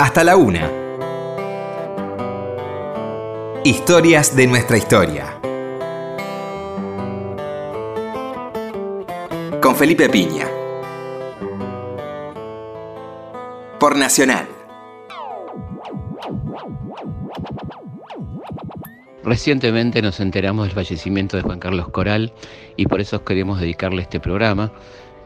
hasta la una. Historias de nuestra historia. Con Felipe Piña. Por Nacional. Recientemente nos enteramos del fallecimiento de Juan Carlos Coral y por eso queremos dedicarle este programa,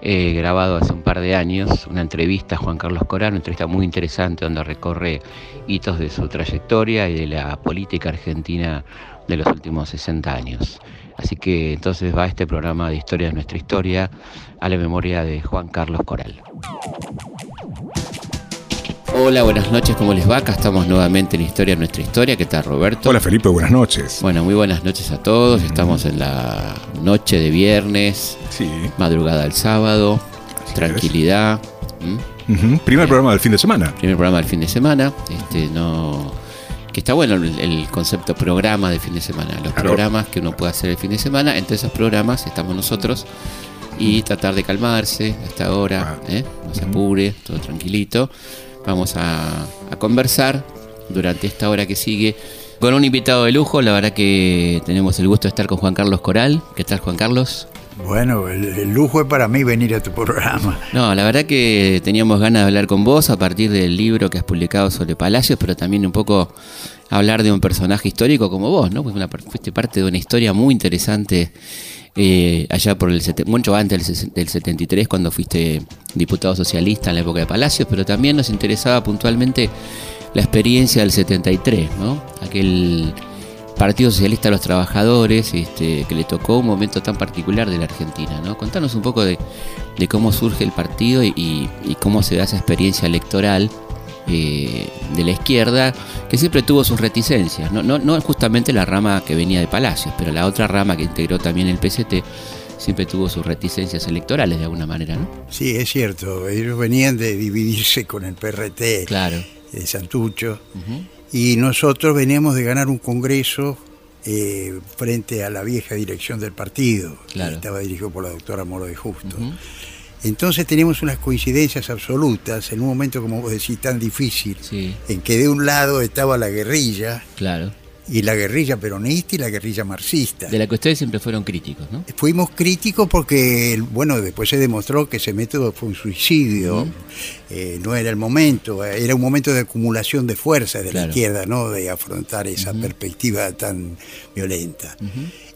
eh, grabado hace un par de años, una entrevista a Juan Carlos Coral, una entrevista muy interesante donde recorre hitos de su trayectoria y de la política argentina de los últimos 60 años. Así que entonces va este programa de Historia de nuestra historia a la memoria de Juan Carlos Coral. Hola, buenas noches, ¿cómo les va? Acá estamos nuevamente en Historia, nuestra historia. ¿Qué tal, Roberto? Hola, Felipe, buenas noches. Bueno, muy buenas noches a todos. Estamos en la noche de viernes, Sí. madrugada del sábado, tranquilidad. Primer programa del fin de semana. Primer programa del fin de semana. Este, no. Que está bueno el, concepto programa de fin de semana. Los Claro. programas que uno puede hacer el fin de semana. Entre esos programas estamos nosotros. Y tratar de calmarse a esta hora, Ah. ¿eh? no se apure, todo tranquilito. Vamos a, a conversar durante esta hora que sigue con un invitado de lujo. La verdad que tenemos el gusto de estar con Juan Carlos Coral. ¿Qué tal, Juan Carlos? Bueno, el, el lujo es para mí venir a tu programa. No, la verdad que teníamos ganas de hablar con vos a partir del libro que has publicado sobre Palacios, pero también un poco hablar de un personaje histórico como vos, ¿no? Pues una, fuiste parte de una historia muy interesante eh, allá por el mucho antes del, ses- del 73 cuando fuiste diputado socialista en la época de Palacios, pero también nos interesaba puntualmente la experiencia del 73, ¿no? Aquel Partido Socialista de los Trabajadores, este, que le tocó un momento tan particular de la Argentina, ¿no? Contanos un poco de, de cómo surge el partido y- y cómo se da esa experiencia electoral eh, de la izquierda, que siempre tuvo sus reticencias, no, no, no justamente la rama que venía de Palacios, pero la otra rama que integró también el PCT siempre tuvo sus reticencias electorales de alguna manera, ¿no? Sí, es cierto. Ellos venían de dividirse con el PRT Claro. de Santucho y nosotros veníamos de ganar un congreso eh, frente a la vieja dirección del partido. que. Estaba dirigido por la doctora Moro de Justo. Entonces teníamos unas coincidencias absolutas en un momento, como vos decís, tan difícil, Sí, en que de un lado estaba la guerrilla, claro. y la guerrilla peronista y la guerrilla marxista. De la que ustedes siempre fueron críticos, ¿no? Fuimos críticos porque, bueno, después se demostró que ese método fue un suicidio, eh, no era el momento, era un momento de acumulación de fuerzas de Claro. la izquierda, ¿no? De afrontar esa perspectiva tan violenta.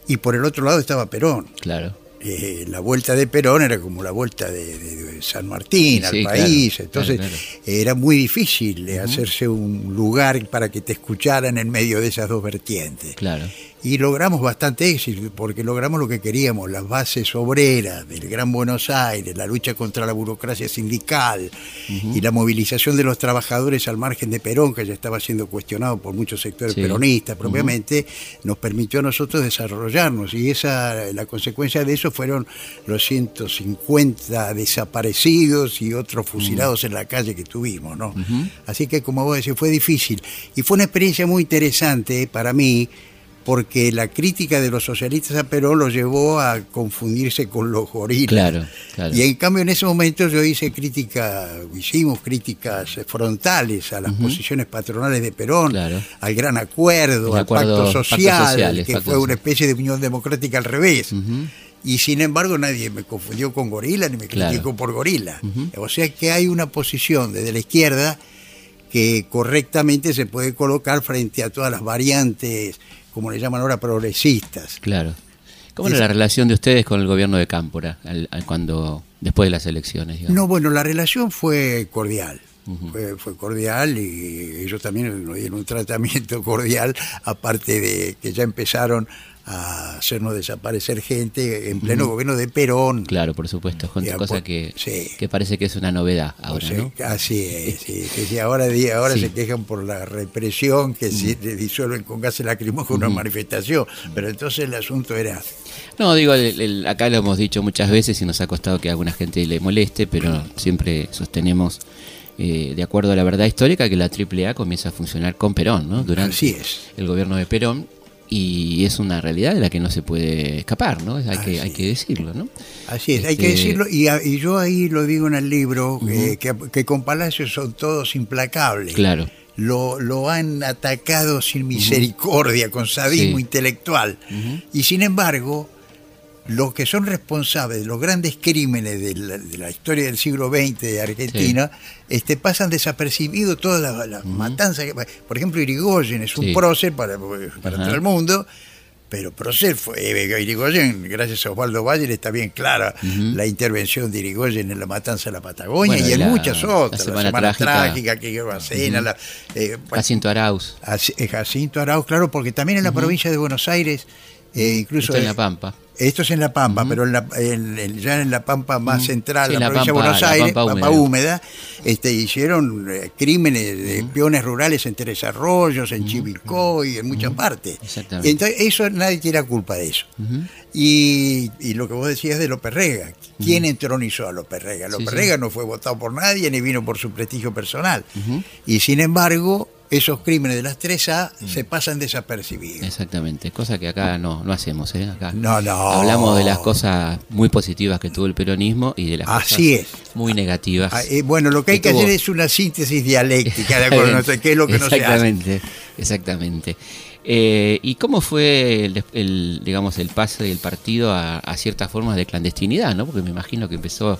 Y por el otro lado estaba Perón. Claro. Eh, la vuelta de Perón era como la vuelta de, de- de San Martín Sí, al país, claro, entonces claro. era muy difícil hacerse un lugar para que te escucharan en medio de esas dos vertientes. Claro. Y logramos bastante éxito, porque logramos lo que queríamos, las bases obreras del Gran Buenos Aires, la lucha contra la burocracia sindical y la movilización de los trabajadores al margen de Perón, que ya estaba siendo cuestionado por muchos sectores Sí. peronistas propiamente, nos permitió a nosotros desarrollarnos. Y esa la consecuencia de eso fueron los 150 desaparecidos y otros fusilados en la calle que tuvimos. ¿no? Así que, como vos decís, fue difícil. Y fue una experiencia muy interesante para mí porque la crítica de los socialistas a Perón lo llevó a confundirse con los gorilas. Claro, claro. Y en cambio en ese momento yo hice crítica, hicimos críticas frontales a las posiciones patronales de Perón, Claro. al gran acuerdo, al acuerdo- pacto pacto social, que pacto fue una especie de unión democrática al revés. Y sin embargo nadie me confundió con gorila ni me Claro. criticó por gorila. O sea que hay una posición desde la izquierda que correctamente se puede colocar frente a todas las variantes, como le llaman ahora, progresistas. Claro. ¿Cómo Es- era la relación de ustedes con el gobierno de Cámpora al- al- cuando después de las elecciones? digamos? No, bueno, la relación fue cordial. Fue, fue cordial y ellos también nos dieron un tratamiento cordial, aparte de que ya empezaron a hacernos desaparecer gente en pleno gobierno de Perón. Claro, por supuesto, con cosa que, sí. que parece que es una novedad O ahora, sea, ¿no? Así es, sí, que si ahora, di- ahora Sí. se quejan por la represión que se disuelven con gases lacrimógenos una manifestación, pero entonces el asunto era No, digo, el- el- acá lo hemos dicho muchas veces y nos ha costado que a alguna gente le moleste, pero siempre sostenemos, eh, de acuerdo a la verdad histórica, que la AAA comienza a funcionar con Perón, ¿no? Durante Así es. el gobierno de Perón. y es una realidad de la que no se puede escapar, ¿no? Hay, que, hay que decirlo, ¿no? Así es, hay que Este, decirlo, y, yo ahí lo digo en el libro, eh, que, que con Palacios son todos implacables. Claro. Lo, lo han atacado sin misericordia, con sadismo intelectual. Y sin embargo, los que son responsables de los grandes crímenes de la, de la historia del siglo XX de Argentina, este, pasan desapercibidos todas las, las matanzas. que- por ejemplo, Irigoyen es un Sí. prócer para, para todo el mundo, pero prócer fue eh, Irigoyen, gracias a Osvaldo Valle, está bien clara la intervención de Irigoyen en la matanza de la Patagonia Bueno, y en la- muchas la otras. La Semana Semana, Trágica. Trágica, que lleva cena, la, eh, Jacinto Arauz, eh, Jacinto Arauz, claro, porque también en la provincia de Buenos Aires, eh, incluso... esto en eh, La Pampa. esto es en La Pampa, pero en la- en- en- ya en la Pampa más central, Sí, la, la provincia Pampa- de Buenos Aires, Pampa Pampa, húmeda. húmeda, este, hicieron eh, crímenes de peones rurales en Tres Arroyos, en Chivilcoy, en muchas partes. Exactamente. Entonces, eso nadie tiene la culpa de eso. y, y lo que vos decías de López Rega, ¿quién entronizó a López Rega? López sí. Rega no fue votado por nadie ni vino por su prestigio personal. Y sin embargo, esos crímenes de las 3A se pasan desapercibidos. Exactamente, cosa que acá no, no hacemos, ¿eh? Acá No, no. hablamos de las cosas muy positivas que tuvo el peronismo y de las Así cosas es. muy negativas. Ah, eh, bueno, lo que hay que hacer es una síntesis dialéctica, de acuerdo, no sé qué es lo que no se hace. Exactamente, exactamente. Eh, ¿Y cómo fue el, el, digamos, el pase del partido a, a ciertas formas de clandestinidad, no? Porque me imagino que empezó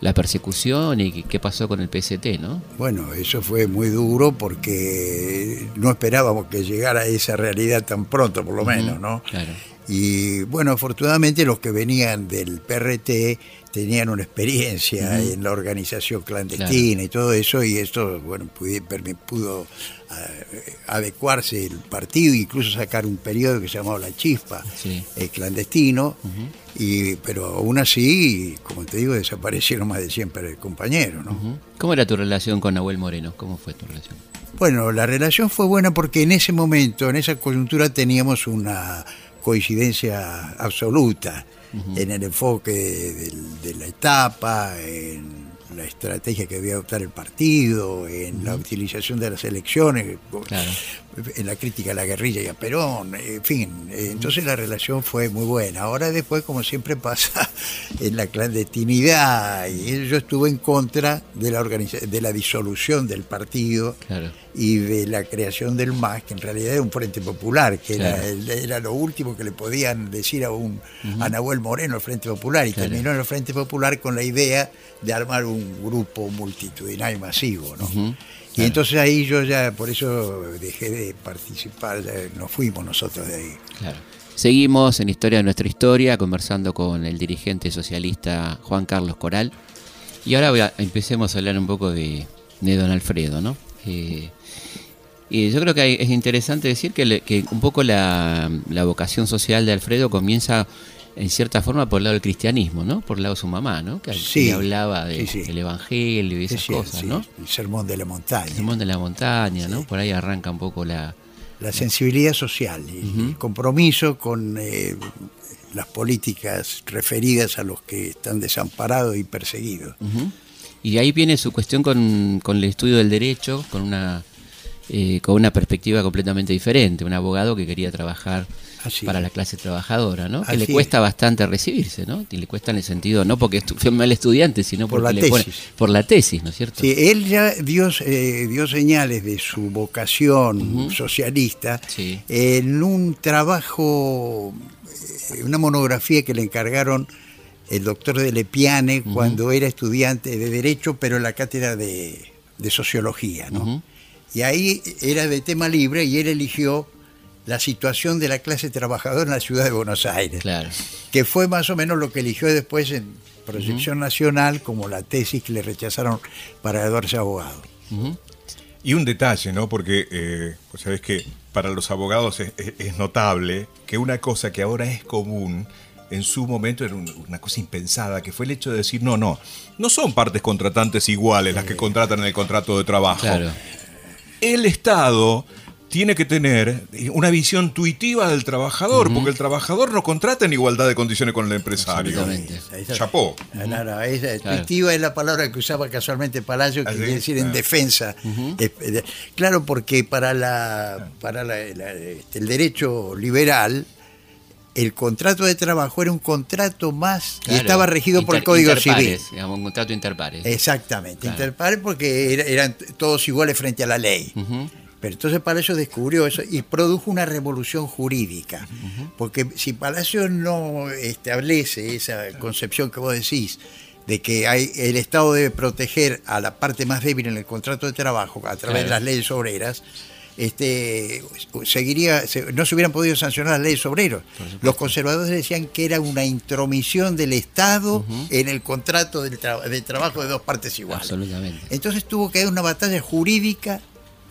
la persecución y qué- pasó con el PST, ¿no? Bueno, eso fue muy duro porque no esperábamos que llegara a esa realidad tan pronto, por lo menos, ¿no? Claro. Y bueno, afortunadamente los que venían del PRT tenían una experiencia en la organización clandestina y todo eso, y esto, bueno, pude- pudo eh, adecuarse el partido, incluso sacar un periodo que se llamaba La Chispa, Sí. eh, clandestino, y, pero aún así, como te digo, desaparecieron más de 100 per- compañeros, ¿no? Ujú. ¿Cómo era tu relación con Nahuel Moreno? ¿Cómo fue tu relación? Bueno, la relación fue buena porque en ese momento, en esa coyuntura, teníamos una coincidencia absoluta en el enfoque del- de, la etapa, en la estrategia que debía adoptar el partido, en la utilización de las elecciones, Claro. En la crítica a la guerrilla y a Perón, en fin. Entonces la relación fue muy buena. Ahora después, como siempre pasa, en la clandestinidad, y yo estuve en contra de la, organiza- de la disolución del partido Claro. y de la creación del MAS, que en realidad era un Frente Popular, que era, Claro. el- era lo último que le podían decir a un a Nahuel Moreno, el Frente Popular, y Claro. terminó en el Frente Popular con la idea de armar un grupo multitudinario y masivo. ¿no? Y entonces ahí yo ya, por eso dejé de participar, ya nos fuimos nosotros de ahí. Claro. Seguimos en Historia de nuestra historia, conversando con el dirigente socialista Juan Carlos Coral. Y ahora voy a- empecemos a hablar un poco de, de don Alfredo, ¿no? Eh, y yo creo que hay- es interesante decir que, le- que un poco la, la vocación social de Alfredo comienza en cierta forma por el lado del cristianismo, ¿no? Por el lado de su mamá, ¿no? Que, Sí, hablaba de- sí, sí. del evangelio y esas cosas, ¿no? El sermón de la montaña. El mundo de la montaña, ¿no? Por ahí arranca un poco la... La sensibilidad social y el compromiso con eh, las políticas referidas a los que están desamparados y perseguidos. Y ahí viene su cuestión con, con el estudio del derecho, con una eh, con una perspectiva completamente diferente, un abogado que quería trabajar Así para es. la clase trabajadora, ¿no? Que Así le es. cuesta bastante recibirse, ¿no? Y le cuesta en el sentido, no porque fue mal estudiante, sino Por la le pone- tesis. por la tesis, ¿no es cierto? Sí, él ya dio, eh, dio señales de su vocación socialista Sí. en un trabajo, eh, una monografía que le encargaron el doctor de Lepiane cuando era estudiante de Derecho, pero en la cátedra de, de Sociología. ¿no? Y ahí era de tema libre y él eligió la situación de la clase trabajadora en la ciudad de Buenos Aires Claro. que fue más o menos lo que eligió después en proyección nacional como la tesis que le rechazaron para graduarse abogado. Y un detalle, ¿no? Porque eh, vos sabés que para los abogados es, es- es notable que una cosa que ahora es común, en su momento era un- una cosa impensada, que fue el hecho de decir, no, no, no son partes contratantes iguales las que contratan en el contrato de trabajo. Claro. El Estado tiene que tener una visión tuitiva del trabajador, porque el trabajador no contrata en igualdad de condiciones con el empresario. Esa- Chapó. No, no, esa- Claro. tuitiva es la palabra que usaba casualmente Palacio, que Ah, quiere decir en defensa. Claro, porque para, la, para la- la- este, el derecho liberal, el contrato de trabajo era un contrato más y Claro. estaba regido por el Código interpares, Civil. digamos, un contrato interpares. Exactamente, Claro. interpares porque era- eran todos iguales frente a la ley. Ujú. Pero entonces Palacio descubrió eso y produjo una revolución jurídica. Porque si Palacio no establece esa concepción que vos decís, de que hay, el Estado debe proteger a la parte más débil en el contrato de trabajo a través Claro. de las leyes obreras, este, seguiría, se- no se hubieran podido sancionar las leyes obreros. Los conservadores decían que era una intromisión del Estado en el contrato tra- de trabajo de dos partes iguales. Absolutamente. Entonces tuvo que haber una batalla jurídica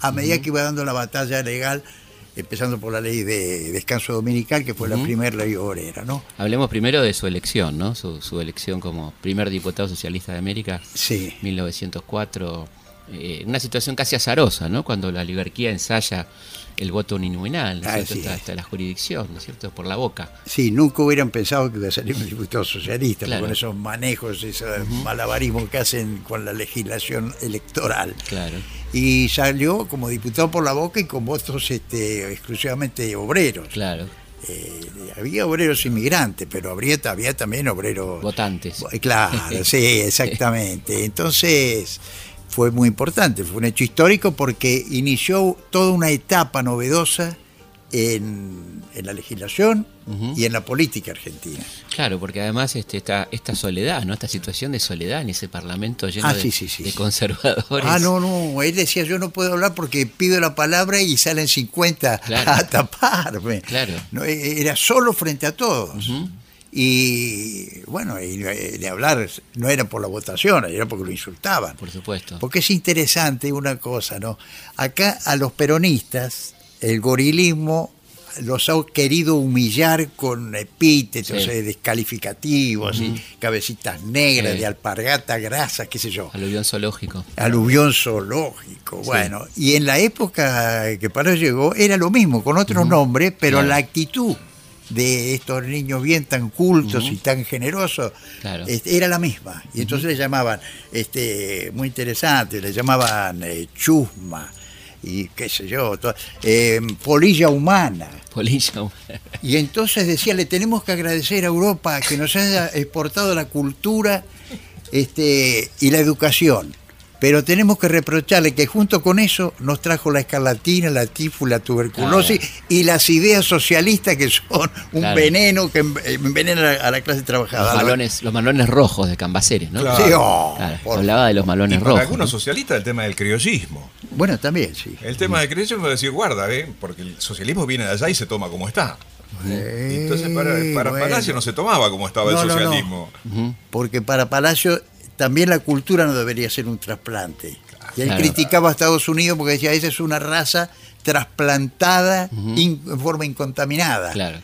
a medida que iba dando la batalla legal, empezando por la ley de descanso dominical, que fue la primera ley obrera, ¿no? Hablemos primero de su elección, ¿no? Su, su elección como primer diputado socialista de América, Sí. 1904. eh, una situación casi azarosa, ¿no? Cuando la oligarquía ensaya el voto uninominal, ¿no? Así Hasta, es. hasta la jurisdicción, ¿no es cierto? Por la boca. Sí, nunca hubieran pensado que iba a salir un diputado socialista, Claro. con esos manejos, esos malabarismos que hacen con la legislación electoral. Claro. Y salió como diputado por la boca y con votos este, exclusivamente obreros. Claro. Eh, había obreros inmigrantes, pero habría, había también obreros Votantes. Eh, Claro, sí, exactamente. Entonces fue muy importante, fue un hecho histórico porque inició toda una etapa novedosa en, en la legislación y en la política argentina. Claro, porque además este, esta, esta soledad, ¿no? Esta situación de soledad en ese parlamento lleno Ah, de, sí, sí, sí, de sí. conservadores. Ah, no, no, él decía yo no puedo hablar porque pido la palabra y salen 50 Claro. a taparme. Claro. No, e- era solo frente a todos. Y bueno, y eh, de hablar no era por la votación, era porque lo insultaban. Por supuesto. Porque es interesante una cosa, ¿no? Acá a los peronistas, el gorilismo los ha querido humillar con epítetos Sí. eh, descalificativos y cabecitas negras, Sí. de alpargata, grasas, qué sé yo. Aluvión zoológico. Aluvión zoológico. Bueno, y en la época que Paró llegó era lo mismo, con otro nombre, pero Claro. la actitud de estos niños bien tan cultos y tan generosos Claro. este, era la misma. Y entonces le llamaban, este, muy interesante, le llamaban eh, chusma y qué sé yo, eh, polilla humana. Polilla. Y entonces decía, le tenemos que agradecer a Europa que nos haya exportado la cultura este, y la educación. Pero tenemos que reprocharle que junto con eso nos trajo la escarlatina, la tifus, la tuberculosis y las ideas socialistas que son un Claro. veneno que env- envenena a la- clase Los trabajadora. malones, los malones rojos de Cambaceres, ¿no? Claro. Sí, oh, Claro, por- hablaba de los Y malones para rojos. algunos ¿no? socialistas el tema del criollismo. Bueno, también, sí. El tema del criollismo es decir, guarda, ¿eh? porque el socialismo viene de allá y se toma como está. Eh, Entonces para, para bueno. Palacio no se tomaba como estaba No, el no, no. socialismo. Porque para Palacio también la cultura no debería ser un trasplante. Y él Claro. criticaba a Estados Unidos porque decía, esa es una raza trasplantada in- en forma incontaminada. Claro.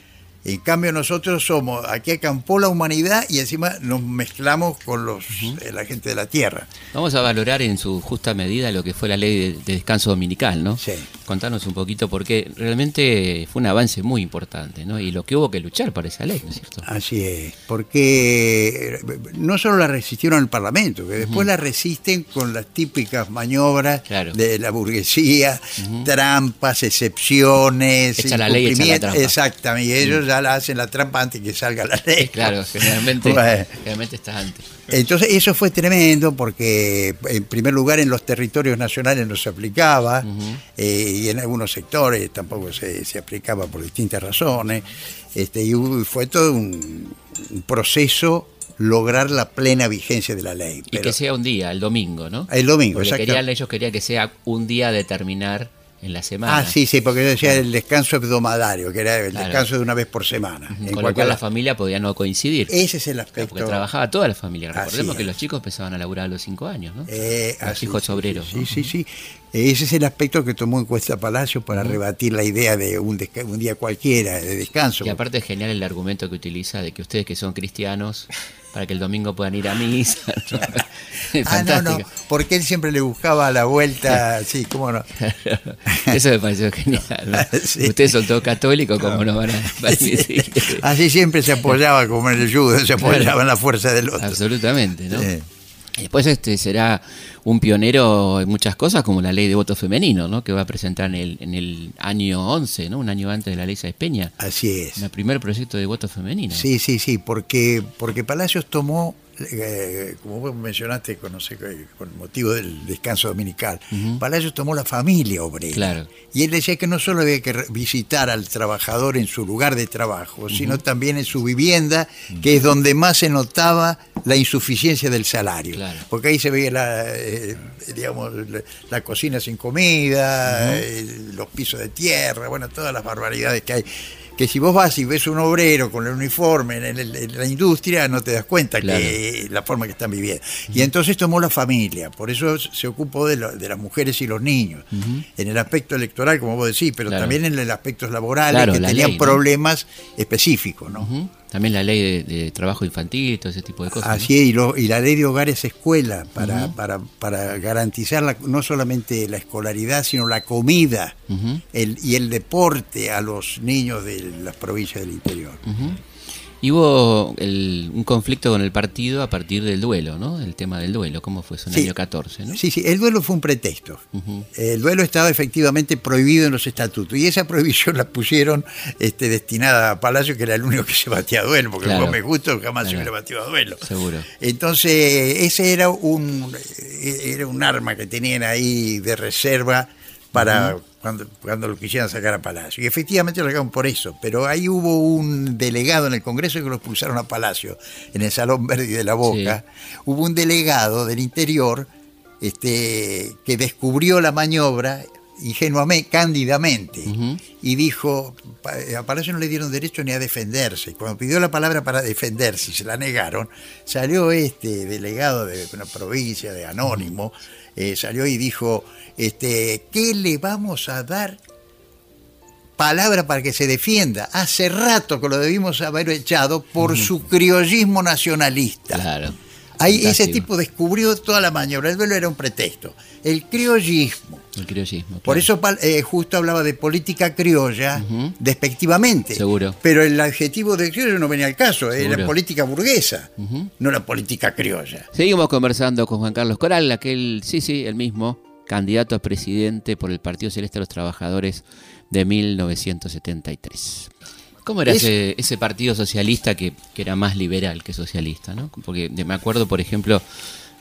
En cambio nosotros somos, aquí acampó la humanidad y encima nos mezclamos con los, eh, la gente de la tierra. Vamos a valorar en su justa medida lo que fue la ley de, de descanso dominical, ¿no? Sí. Contarnos un poquito, porque realmente fue un avance muy importante, ¿no? Y lo que hubo que luchar por esa ley, ¿no es cierto? Así es, porque eh, no solo la resistieron al Parlamento, que después la resisten con las típicas maniobras Claro. de la burguesía, trampas, excepciones, Echa la ley, echa la trampa. Exactamente, y ellos ya la hacen la trampa antes que salga la ley. Claro, generalmente, Bueno. generalmente está antes. Entonces eso fue tremendo porque en primer lugar en los territorios nacionales no se aplicaba eh, y en algunos sectores tampoco se, se aplicaba por distintas razones. Este, y fue todo un, un proceso lograr la plena vigencia de la ley. Y que sea un día, el domingo, ¿no? el domingo, Porque exacto. querían, ellos querían que sea un día a determinar en la semana. Ah, sí, sí, porque yo decía el descanso hebdomadario, que era el Claro. descanso de una vez por semana. Ujú, en Con lo cualquier cual la familia podía no coincidir. Ese es el aspecto. porque trabajaba toda la familia. Así Recordemos que es. los chicos empezaban a laburar a los cinco años, ¿no? Eh, los así, hijos sí, obreros. Sí, ¿no? sí, sí. Ese es el aspecto que tomó en cuenta Palacio para rebatir la idea de un, un día cualquiera de descanso. Y aparte es genial el argumento que utiliza de que ustedes que son cristianos para que el domingo puedan ir a misa. Ah, no, no, porque él siempre le buscaba la vuelta, sí, cómo no. Eso me pareció genial. ¿no? Sí. Ustedes son todos católicos, ¿cómo no van a decir? Así siempre se apoyaba como en el judo, se apoyaba en la fuerza del otro. Absolutamente, ¿no? Sí. Y Después este será un pionero en muchas cosas, como la ley de voto femenino, ¿no? Que va a presentar en el, en el año 11, ¿no? Un año antes de la ley Sáenz Peña. Así es. El primer proyecto de voto femenino. Sí, sí, sí, porque, porque Palacios tomó, eh, como vos mencionaste con, no sé, con motivo del descanso dominical, Palacios tomó la familia obrera. Claro. Y él decía que no solo había que visitar al trabajador en su lugar de trabajo, sino también en su vivienda, que es donde más se notaba la insuficiencia del salario. Claro. Porque ahí se veía la, eh, digamos, la, la cocina sin comida, eh, los pisos de tierra, bueno, todas las barbaridades que hay. Que si vos vas y ves un obrero con el uniforme en, el- en la industria, no te das cuenta Claro. que la forma que están viviendo. Y entonces tomó la familia, por eso se ocupó de, lo- de las mujeres y los niños. En el aspecto electoral, como vos decís, pero Claro. también en el aspecto laboral, Claro, que la tenían ley, ¿no? problemas específicos, ¿no? También la ley de, de trabajo infantil, todo ese tipo de cosas. ¿no? Así es, y, lo- y la ley de hogares escuela para, para, para garantizar la- no solamente la escolaridad, sino la comida el, y el deporte a los niños de las provincias del interior. Y hubo el- un conflicto con el partido a partir del duelo, ¿no? El tema del duelo, ¿cómo fue eso en el Sí. año 14, ¿no? Sí, sí, el duelo fue un pretexto. El duelo estaba efectivamente prohibido en los estatutos y esa prohibición la pusieron este, destinada a Palacio, que era el único que se batía a duelo, porque Claro. me gusta jamás se hubiera batido a duelo. Seguro. Entonces, ese era un, era un arma que tenían ahí de reserva para cuando, cuando lo quisieran sacar a Palacio. Y efectivamente lo sacaron por eso, pero ahí hubo un delegado en el Congreso que lo expulsaron a Palacio, en el Salón Verde de la Boca. Hubo un delegado del interior este, que descubrió la maniobra ingenuamente, cándidamente, Ujú. y dijo, pa- a Palacio no le dieron derecho ni a defenderse. Cuando pidió la palabra para defenderse y se la negaron, salió este delegado de una provincia, de Anónimo, eh, salió y dijo, este, ¿qué le vamos a dar palabra para que se defienda? Hace rato que lo debimos haber echado por su criollismo nacionalista. Claro. Ahí ese tipo descubrió toda la maniobra, el duelo era un pretexto. El criollismo. El criollismo. Por eso eh, justo hablaba de política criolla Ujú. despectivamente. Seguro. Pero el adjetivo de criollo no venía al caso, era Seguro. política burguesa, no la política criolla. Seguimos conversando con Juan Carlos Coral, aquel, sí, sí, el mismo, candidato a presidente por el Partido Celeste de los Trabajadores de 1973. ¿Cómo era Es- ese, ese partido socialista que, que era más liberal que socialista? ¿no? Porque me acuerdo, por ejemplo,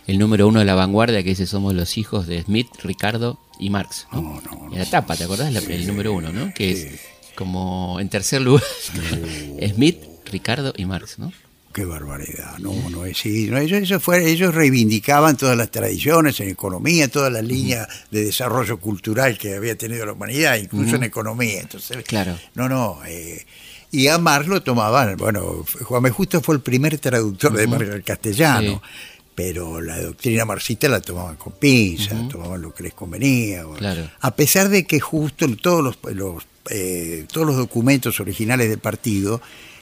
el número uno de la vanguardia que dice somos los hijos de Smith, Ricardo y Marx. ¿no? No, no. En la tapa, ¿te acordás? El número uno, ¿no? Que es como en tercer lugar Smith, Ricardo y Marx, ¿no? Qué barbaridad, no, no es sí, no, ellos, eso fue- ellos reivindicaban todas las tradiciones en economía, todas las líneas de desarrollo cultural que había tenido la humanidad, incluso en economía. Entonces, Claro. No, no. eh, y a Marx lo tomaban, bueno, Juan. Justo fue el primer traductor de Marx al castellano. Sí. Pero la doctrina marxista la tomaban con pinza, tomaban lo que les convenía. Claro. A pesar de que justo todos los, los, eh, todos los documentos originales del partido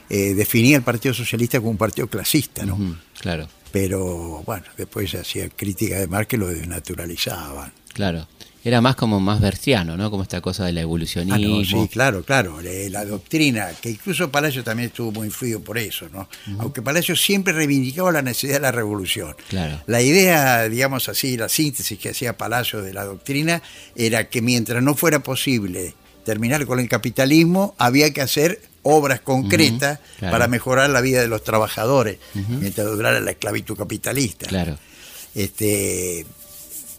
eh, definía el Partido Socialista como un partido clasista, ¿no? Claro. Pero bueno, después se hacía crítica de Marx que lo desnaturalizaban. Claro. Era más como más berciano, ¿no? Como esta cosa del Ah, evolucionismo. no, sí, claro, claro. eh, La doctrina, que incluso Palacio también estuvo muy influido por eso, ¿no? Aunque Palacio siempre reivindicaba la necesidad de la revolución. Claro. La idea, digamos así, la síntesis que hacía Palacio de la doctrina era que mientras no fuera posible terminar con el capitalismo, había que hacer obras concretas claro. para mejorar la vida de los trabajadores, mientras durara la esclavitud capitalista. Claro. Este,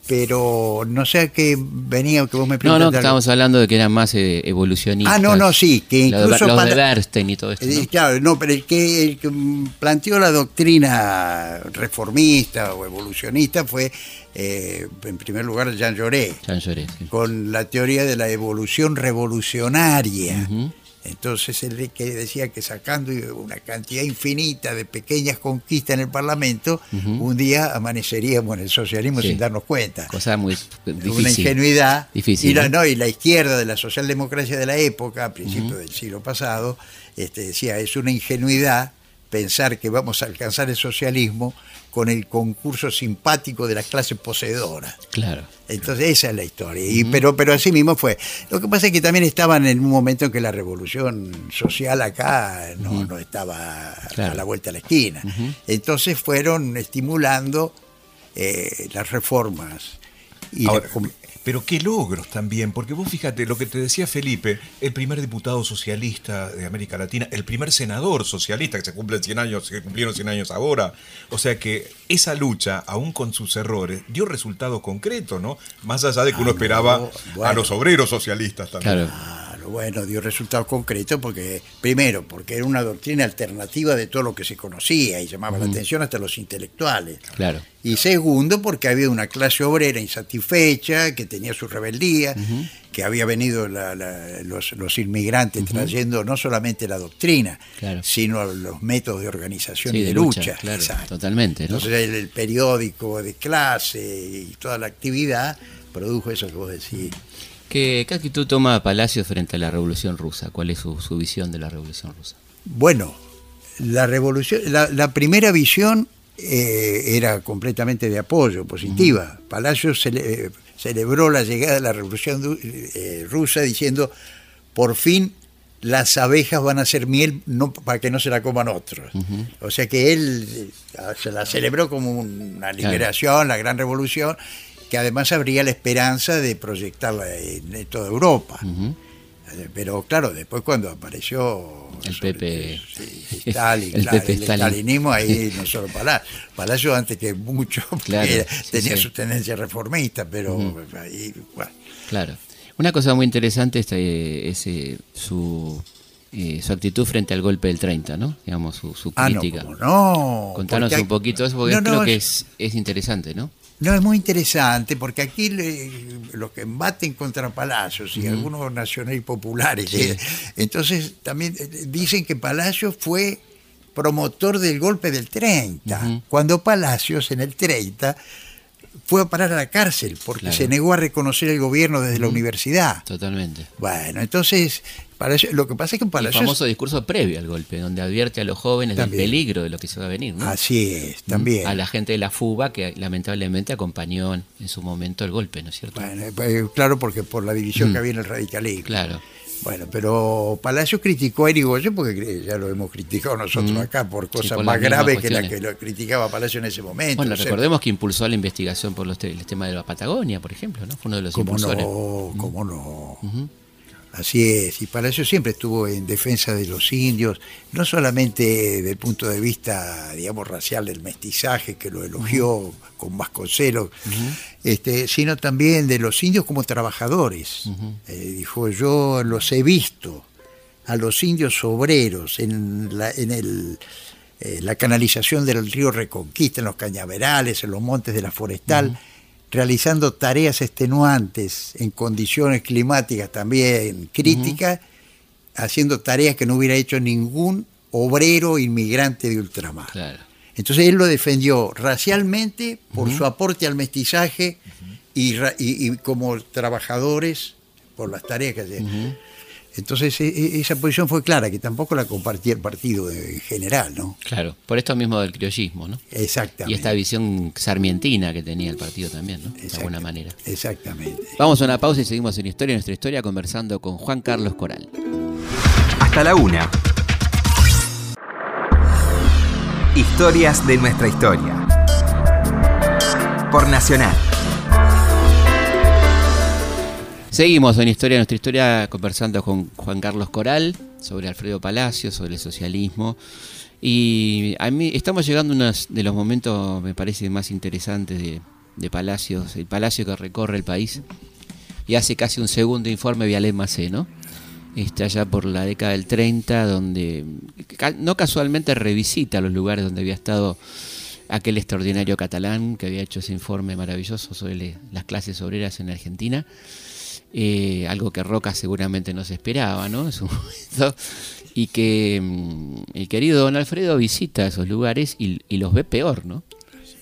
pero no sé a qué venía que vos me No, no, preguntaste que algo. estábamos hablando de que eran más eh, evolucionistas. Ah, no, no, sí, que incluso los de Bernstein y todo esto. Eh, ¿no? Claro, no, pero el que, el que planteó la doctrina reformista o evolucionista fue, eh, en primer lugar, Jean Jaurès, Jean Jaurès, sí. con la teoría de la evolución revolucionaria. Ujú. Entonces él que decía que sacando una cantidad infinita de pequeñas conquistas en el Parlamento, un día amaneceríamos en el socialismo Sí. sin darnos cuenta. Cosa muy difícil. Una ingenuidad. Difícil. Y la, no, y la izquierda de la socialdemocracia de la época, a principios del siglo pasado, este, decía, es una ingenuidad pensar que vamos a alcanzar el socialismo con el concurso simpático de las clases poseedoras. Claro. Entonces esa es la historia. Y, pero, pero así mismo fue. Lo que pasa es que también estaban en un momento en que la revolución social acá no, no estaba a la vuelta de la esquina. Entonces fueron estimulando eh, las reformas. Y Ahora, la pero qué logros también, porque vos fíjate lo que te decía Felipe, el primer diputado socialista de América Latina, el primer senador socialista que se cumplen 100 años, que cumplieron 100 años ahora. O sea que esa lucha, aún con sus errores, dio resultados concretos, ¿no? Más allá de que uno esperaba a bueno. los obreros socialistas también. Claro. Bueno, dio resultados concretos porque, primero, porque era una doctrina alternativa de todo lo que se conocía y llamaba la atención hasta los intelectuales. Claro. Y segundo, porque había una clase obrera insatisfecha, que tenía su rebeldía, que había venido la- la- los, los inmigrantes trayendo no solamente la doctrina, Claro. sino los métodos de organización Sí, y de de, lucha, lucha. claro, Exacto. totalmente, ¿no? Entonces el, el periódico de clase y toda la actividad produjo eso que vos decís. ¿Qué, qué actitud toma Palacio frente a la Revolución Rusa? ¿Cuál es su, su visión de la Revolución Rusa? Bueno, la revolución, la, la primera visión eh, era completamente de apoyo, positiva. Palacio cele- eh, celebró la llegada de la revolución eh, rusa diciendo, por fin las abejas van a hacer miel no, para que no se la coman otros. O sea que él se la celebró como una liberación, la gran revolución, que además habría la esperanza de proyectarla en, toda Europa. Pero claro, después cuando apareció El sobre- Pepe. sí, Stalin, El claro, Pepe el Stalin. stalinismo ahí no solo Palacio. Palacio antes que mucho Claro, era- sí, tenía sí. sus tendencias reformistas, pero ahí, bueno, Claro. Una cosa muy interesante es, eh, es, eh, su, eh, su actitud frente al golpe del 30, ¿no? Digamos, su, su ah, no, crítica. no. Contanos un poquito eso, porque No, creo que es, es interesante, ¿no? No, es muy interesante porque aquí le- los que embaten contra Palacios y algunos nacionales populares, eh, entonces también eh, dicen que Palacios fue promotor del golpe del 30, cuando Palacios en el 30 fue a parar a la cárcel porque Claro. se negó a reconocer el gobierno desde la universidad. Totalmente. Bueno, entonces, Palacios- lo que pasa es que El Palacios... famoso discurso previo al golpe, donde advierte a los jóvenes También. del peligro de lo que se va a venir, ¿no? Así es, también. A la gente de la FUBA que lamentablemente acompañó en, su momento el golpe, ¿no es cierto? Bueno, eh, claro, porque por la división que había en el radicalismo. Mm. Claro. Bueno, pero Palacio criticó a Irigoyen porque ya lo hemos criticado nosotros acá por cosas Mm. por más las graves que la que lo criticaba Palacio en ese momento. Bueno, O sea, recordemos que impulsó la investigación por los te- el tema de la Patagonia, por ejemplo, ¿no? Fue uno de los ¿Cómo impulsores. no? ¿Cómo no? Así es, y Palacio siempre estuvo en defensa de los indios, no solamente desde el punto de vista, digamos, racial del mestizaje, que lo elogió con Vasconcelos, este, sino también de los indios como trabajadores. Eh, dijo, yo los he visto a los indios obreros en la, en el, eh, la canalización del río Reconquista, en los cañaverales, en los montes de la forestal, realizando tareas extenuantes en condiciones climáticas también críticas, haciendo tareas que no hubiera hecho ningún obrero inmigrante de ultramar. Claro. Entonces él lo defendió racialmente por su aporte al mestizaje y, y- y como trabajadores por las tareas que hacían. Entonces e- e- esa posición fue clara, que tampoco la compartía el partido en general, ¿no? Claro, por esto mismo del criollismo, ¿no? Exactamente. Y esta visión sarmientina que tenía el partido también, ¿no? De alguna manera. Exactamente. Vamos a una pausa y seguimos en Historia, nuestra historia, conversando con Juan Carlos Coral. Hasta la una. Historias de nuestra historia. Por Nacional. Seguimos en Historia, nuestra historia, conversando con Juan Carlos Coral sobre Alfredo Palacio, sobre el socialismo. Y a mí estamos llegando a uno de los momentos, me parece, más interesantes de, Palacios, el Palacio que recorre el país y hace casi un segundo informe Vialem Macé, ¿no? Está allá por la década del 30, donde no casualmente revisita los lugares donde había estado aquel extraordinario catalán que había hecho ese informe maravilloso sobre las clases obreras en Argentina. Eh, algo que Roca seguramente no se esperaba, ¿no? En su momento. Y que mm, el querido don Alfredo visita esos lugares y, y los ve peor, ¿no?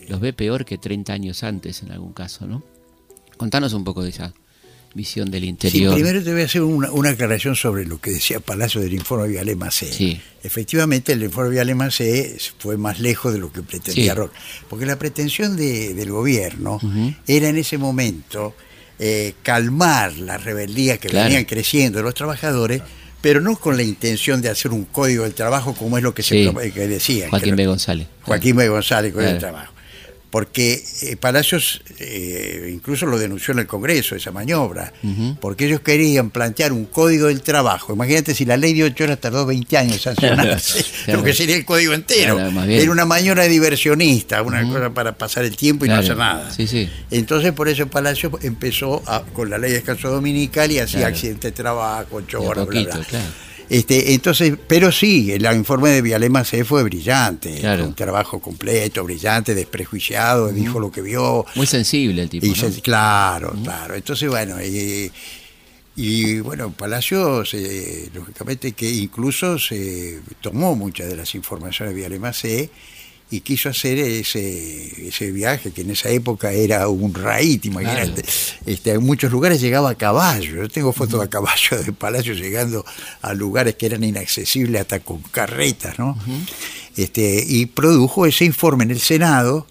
Los ve peor que 30 años antes en algún caso, ¿no? Contanos un poco de esa, visión del Sí, interior. primero te voy a hacer una, una aclaración sobre lo que decía Palacio del informe Vialé Macé. Sí. Efectivamente, el informe Vialé Macé fue más lejos de lo que pretendía Sí. Rock. Porque la pretensión de- del gobierno era en ese momento eh, calmar la rebeldía que Claro. venían creciendo los trabajadores, pero no con la intención de hacer un código del trabajo como es lo que, Sí. se que decían. Joaquín que B. lo- González. Joaquín B. González, Código del. Trabajo. Porque eh, Palacios eh, incluso lo denunció en el Congreso, esa maniobra, porque ellos querían plantear un código del trabajo. Imagínate si la ley de 8 horas tardó 20 años en sancionarse, Claro. lo que sería el código entero. Claro. Era una maniobra diversionista, una cosa para pasar el tiempo y no hacer nada. Sí, sí. Entonces por eso Palacio empezó a- con la ley de descanso dominical y hacía accidente de trabajo, 8 De a horas, bla, poquito, bla. claro. Este, entonces, pero sí, el informe de Vialema C fue brillante, Claro. un trabajo completo, brillante, desprejuiciado, dijo lo que vio. Muy sensible el tipo. y ¿no? se- claro, claro. Entonces, bueno, eh, y bueno, Palacios, eh, lógicamente que incluso se tomó muchas de las informaciones de Vialema C y quiso hacer ese, ese viaje que en esa época era un raíz, imagínate. Este, en muchos lugares llegaba a caballo. Yo tengo fotos a caballo de Palacio llegando a lugares que eran inaccesibles hasta con carretas, ¿no? este, y produjo ese informe en el Senado,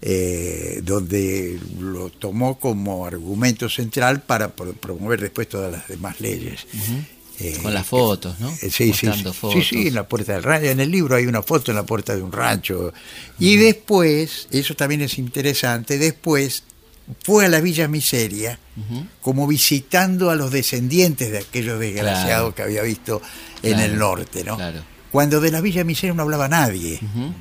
eh, donde lo tomó como argumento central para pro- promover después todas las demás leyes. Eh, Con las fotos, ¿no? eh, Sí, sí, sí, fotos. sí, sí, en la puerta del rancho. En el libro hay una foto en la puerta de un rancho. Y Mm. después, eso también es interesante, después fue a la Villa Miseria como visitando a los descendientes de aquellos desgraciados Claro. que había visto en Claro, el norte, ¿no? claro. Cuando de la Villa Miseria no hablaba nadie,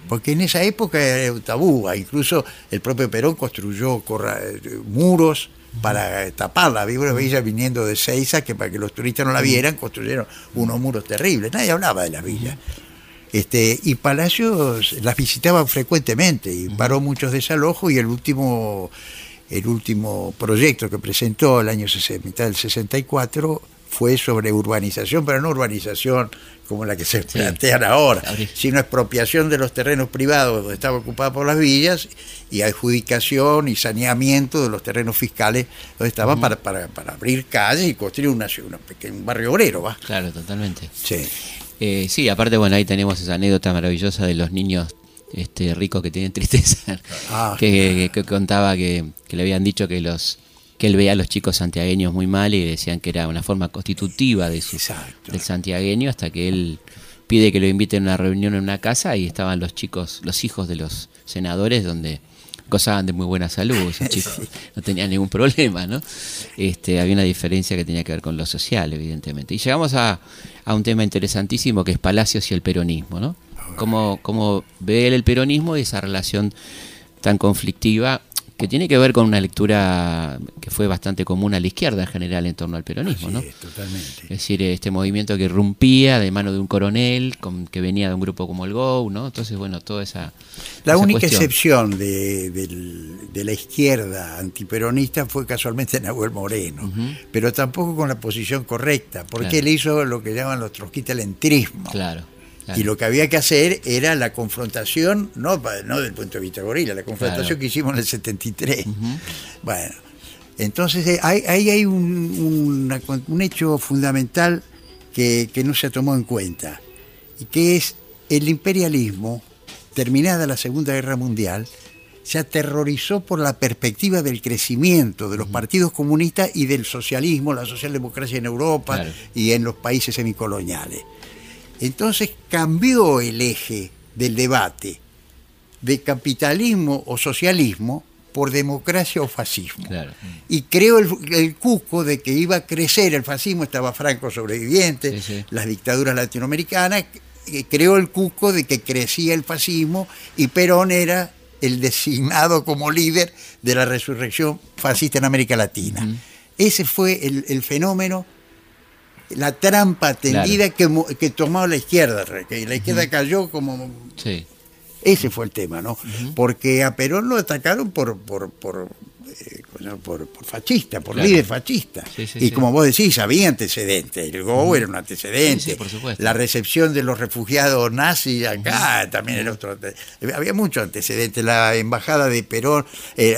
porque en esa época era un tabú, incluso el propio Perón construyó eh, muros para tapar la Villa Villa viniendo de Seiza, que para que los turistas no la vieran, construyeron unos muros terribles, nadie hablaba de la villa. Este, y Palacios las visitaban frecuentemente y paró muchos desalojos y el último, el último proyecto que presentó el año mitad del 64 fue sobre urbanización, pero no urbanización como la que se plantean ahora, sino expropiación de los terrenos privados donde estaba ocupada por las villas y adjudicación y saneamiento de los terrenos fiscales donde estaban para, para, para abrir calles y construir una, una un barrio obrero, ¿va? Claro, totalmente. Sí. Eh, sí, aparte, bueno, ahí tenemos esa anécdota maravillosa de los niños este, ricos que tienen tristeza, Ah, que, que contaba que, que le habían dicho que los que él veía a los chicos santiagueños muy mal y decían que era una forma constitutiva de su, Exacto. del santiagueño hasta que él pide que lo inviten a una reunión en una casa y estaban los chicos, los hijos de los senadores donde gozaban de muy buena salud, esos chicos no tenían ningún problema, ¿no? Este, había una diferencia que tenía que ver con lo social, evidentemente. Y llegamos a, a un tema interesantísimo que es Palacios y el peronismo, ¿no? Cómo, cómo ve él el peronismo y esa relación tan conflictiva que tiene que ver con una lectura que fue bastante común a la izquierda en general en torno al peronismo, Así ¿no? es, totalmente. Es decir, este movimiento que irrumpía de mano de un coronel, con, que venía de un grupo como el GO, ¿no? Entonces, bueno, toda esa. La esa única cuestión. excepción de, la izquierda antiperonista fue casualmente Nahuel Moreno, pero tampoco con la posición correcta, porque Claro. él hizo lo que llaman los trotskistas el entrismo. Claro. Claro. Y lo que había que hacer era la confrontación, no, no del punto de vista gorila, la confrontación Claro. que hicimos en el 73. Ujú. Bueno, entonces eh, ahí hay, hay un, un hecho fundamental que, que no se tomó en cuenta, y que es el imperialismo, terminada la Segunda Guerra Mundial, se aterrorizó por la perspectiva del crecimiento de los partidos comunistas y del socialismo, la socialdemocracia en Europa Claro. y en los países semicoloniales. Entonces cambió el eje del debate de capitalismo o socialismo por democracia o fascismo. Claro. Y creó el, el cuco de que iba a crecer el fascismo, estaba Franco sobreviviente, Sí, sí. las dictaduras latinoamericanas, eh, creó el cuco de que crecía el fascismo y Perón era el designado como líder de la resurrección fascista en América Latina. Ese fue el, el fenómeno, la trampa tendida que, mo- que tomó la izquierda, que la izquierda cayó como Sí. ese fue el tema, ¿no? Porque a Perón lo atacaron por, por, por eh, por, por fascista, por Claro. líder fascista. Sí, sí, y sí. como vos decís, había antecedentes. El GO era un antecedente. Por supuesto. La recepción de los refugiados nazis acá también era otro. ante- Había muchos antecedentes. La embajada de Perón, eh,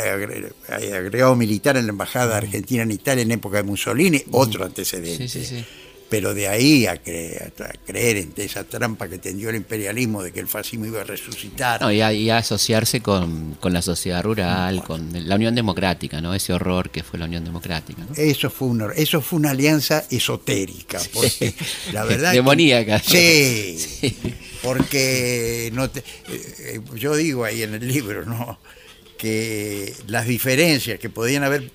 eh, agregado militar en la embajada argentina en Italia en época de Mussolini, otro antecedente. Pero de ahí a, cre- a creer en esa trampa que tendió el imperialismo de que el fascismo iba a resucitar. No, y, a, y a asociarse con, con la sociedad rural, con la Unión Democrática, ¿no? Ese horror que fue la Unión Democrática, ¿no? Eso fue, una, eso fue una alianza esotérica, porque la verdad... que- Demoníaca. sí, Sí. porque no te- eh, yo digo ahí en el libro, ¿no? Que las diferencias que podían haber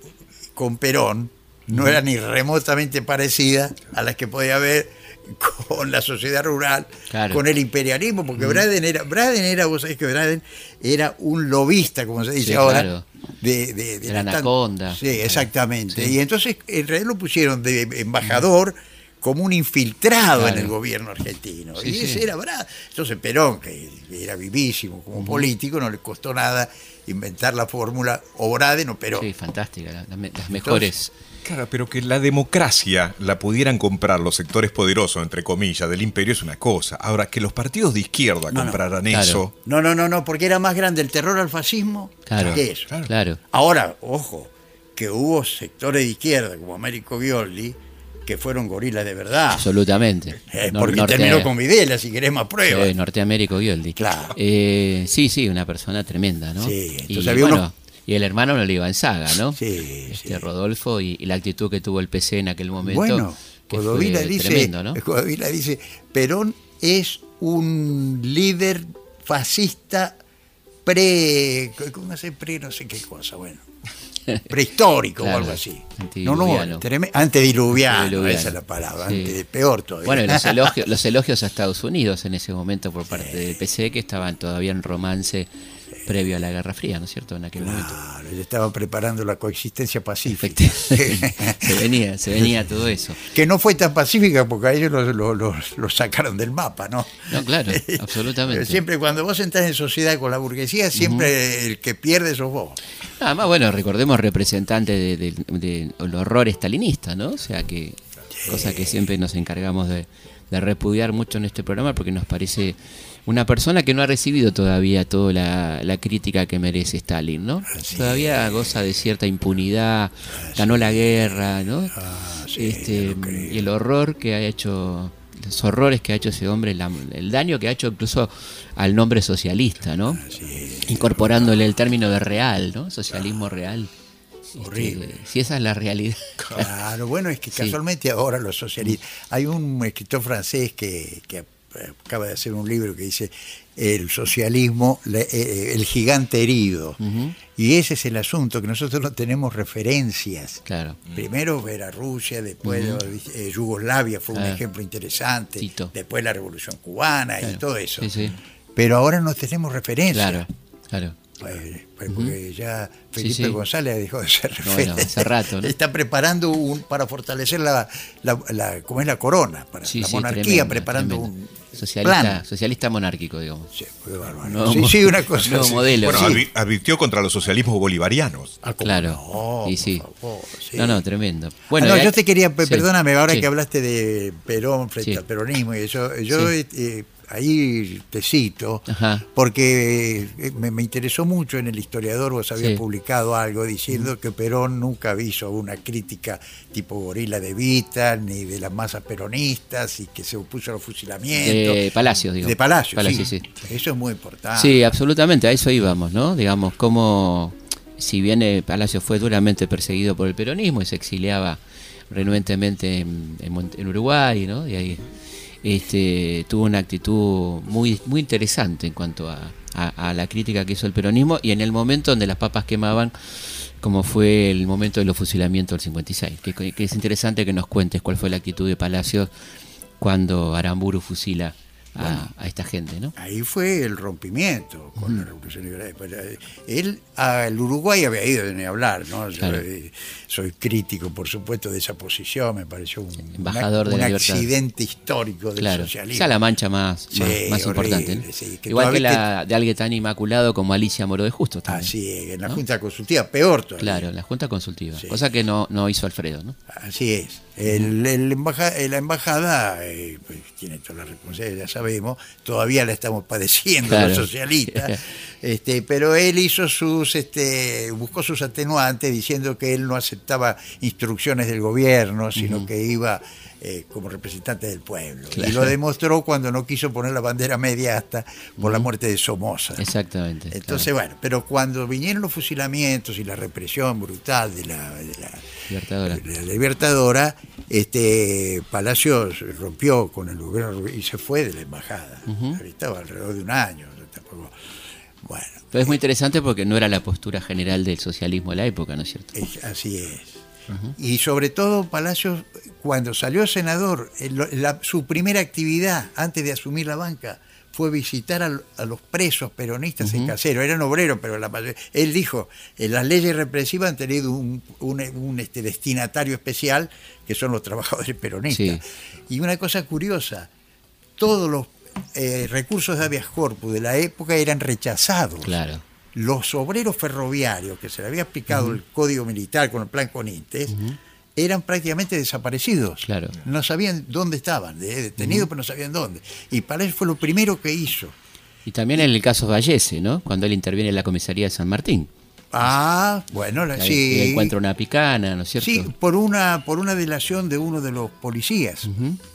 con Perón no eran ni remotamente parecidas a las que podía haber con la sociedad rural, Claro. con el imperialismo, porque Braden era, Braden era, vos sabés que Braden era un lobista, como se dice Sí, ahora, claro. de, de, la anaconda. Sí, exactamente. Sí. Y entonces en realidad lo pusieron de embajador como un infiltrado Claro. en el gobierno argentino. Sí, y ese era Braden. Entonces Perón, que era vivísimo como político, no le costó nada inventar la fórmula o Braden o Perón. Sí, fantástica, las mejores. Claro, pero que la democracia la pudieran comprar los sectores poderosos, entre comillas, del imperio es una cosa. Ahora, que los partidos de izquierda no, compraran claro. eso, No, no, no, no, porque era más grande el terror al fascismo Claro, que eso. claro. claro. Ahora, ojo, que hubo sectores de izquierda como Américo Gioldi que fueron gorilas de verdad. Absolutamente. Eh, porque norte- terminó con Videla, si querés más pruebas. Sí, Norteamérico Gioldi. Claro. Eh, sí, sí, una persona tremenda, ¿no? Sí, entonces y, había bueno, unos- y el hermano no le iba en saga, ¿no? Sí, Este sí. Rodolfo y, y la actitud que tuvo el PC en aquel momento. Bueno, Codovila dice, tremendo, ¿no? Codovila dice, Perón es un líder fascista pre, ¿cómo se pre no sé qué cosa? Bueno, prehistórico Claro, o algo así. No, no, antediluviano, Antediluviano. esa es la palabra, Sí. ante- peor todavía. Bueno, los elogios, los elogios a Estados Unidos en ese momento por parte del PC, que estaban todavía en romance previo a la Guerra Fría, ¿no es cierto? En aquel momento. Claro, estaban preparando la coexistencia pacífica. Se venía, se venía todo eso. que no fue tan pacífica porque a ellos los, los- los- los sacaron del mapa, ¿no? No, claro, absolutamente. Siempre cuando vos entras en sociedad con la burguesía, siempre el que pierde sos vos. Además, bueno, recordemos representante de- de- de- del horror estalinista, ¿no? O sea que, cosa que siempre nos encargamos de, de repudiar mucho en este programa porque nos parece una persona que no ha recibido todavía toda la, la crítica que merece Stalin, ¿no? todavía goza de cierta impunidad, ganó la guerra, ¿no? este, y el horror que ha hecho, los horrores que ha hecho ese hombre, la- el daño que ha hecho incluso al nombre socialista, ¿no? Incorporándole el término de real, ¿no? Socialismo real. Este, Horrible. si esa es la realidad. Claro, bueno, es que Sí. casualmente ahora los socialistas. Hay un escritor francés que, que acaba de hacer un libro que dice El socialismo, le- eh, el gigante herido. Y ese es el asunto, que nosotros no tenemos referencias. Claro. Primero era Rusia, después eh, Yugoslavia fue un ejemplo interesante, Tito. después la Revolución Cubana y todo eso. Sí, sí. Pero ahora no tenemos referencias. Claro, claro. Pues, pues, porque ya Felipe sí. González dejó de ser No, hace rato, ¿no? Está preparando un para fortalecer la, la, la- ¿cómo es la corona, para Sí, la sí, monarquía, tremendo, preparando tremendo. un Socialista, plan. socialista monárquico, digamos. Sí. Nuevo sí, una cosa nuevo modelo. bueno, advirtió contra los socialismos bolivarianos. Ah, ¿cómo Claro. no? y sí. Por favor, sí. No, no, tremendo. Ah, Bueno, no, hay- yo te quería, perdóname, ahora sí. que hablaste de Perón frente Sí. al peronismo y eso, yo Sí. eh, ahí te cito, Ajá. porque eh, me, me interesó mucho en el historiador, vos habías Sí. publicado algo diciendo que Perón nunca hizo una crítica tipo gorila de Vita, ni de las masas peronistas, y que se opuso a los fusilamientos. De Palacios, digo. De Palacio, Palacios, sí. sí. Eso es muy importante. Sí, absolutamente, a eso íbamos, ¿no? Digamos, como si bien eh, Palacio fue duramente perseguido por el peronismo y se exiliaba renuentemente en, en en Uruguay, ¿no? Y ahí este, tuvo una actitud muy, muy interesante en cuanto a, a- la crítica que hizo el peronismo y en el momento donde las papas quemaban, como fue el momento de los fusilamientos del 56, que, que es interesante que nos cuentes cuál fue la actitud de Palacios cuando Aramburu fusila a, a esta gente, ¿no? Ahí fue el rompimiento con la Revolución Liberal. Eh, Él al Uruguay había ido de ni hablar, ¿no? Yo, Claro. eh, soy crítico, por supuesto, de esa posición. Me pareció un, Embajador un de la libertad. accidente histórico del Claro, socialismo. esa es la mancha más, Sí, más, más horrible, importante. ¿no? sí, que Igual que la de alguien tan inmaculado como Alicia Moro de Justo también. Así es, en la Junta Consultiva, peor todavía. Claro, la Junta Consultiva. Sí. Cosa que no, no hizo Alfredo, ¿no? Así es. El, el embaja- la embajada eh, pues, tiene toda la responsabilidad, ya sabemos, todavía la estamos padeciendo Claro. los socialistas, este, pero él hizo sus, este, buscó sus atenuantes diciendo que él no aceptaba instrucciones del gobierno, sino que iba eh, como representante del pueblo. Claro. Y lo demostró cuando no quiso poner la bandera media hasta por la muerte de Somoza. Exactamente. Entonces, bueno, pero cuando vinieron los fusilamientos y la represión brutal de la, de la- Libertadora. de la Libertadora, este Palacios rompió con el gobierno y se fue de la embajada. Estaba alrededor de un año. Bueno, Pero es muy interesante porque no era la postura general del socialismo de la época, ¿no es cierto? es- así es. Y sobre todo Palacios, cuando salió senador, la- su primera actividad antes de asumir la banca fue visitar a, los presos peronistas en casero. Eran obreros, pero la Él dijo, eh, las leyes represivas han tenido un, un- un, este, destinatario especial, que son los trabajadores peronistas. Y una cosa curiosa, todos los eh, recursos de habeas corpus de la época eran rechazados Claro. Los obreros ferroviarios que se le había aplicado el código militar con el plan Conintes eran prácticamente desaparecidos. Claro. No sabían dónde estaban, de- detenidos, pero no sabían dónde. Y para él fue lo primero que hizo. Y también en el caso Vallese, ¿no? Cuando él interviene en la comisaría de San Martín. Ah, bueno, la- sí. encuentra una picana, ¿no es cierto? Sí, por una, por una delación de uno de los policías.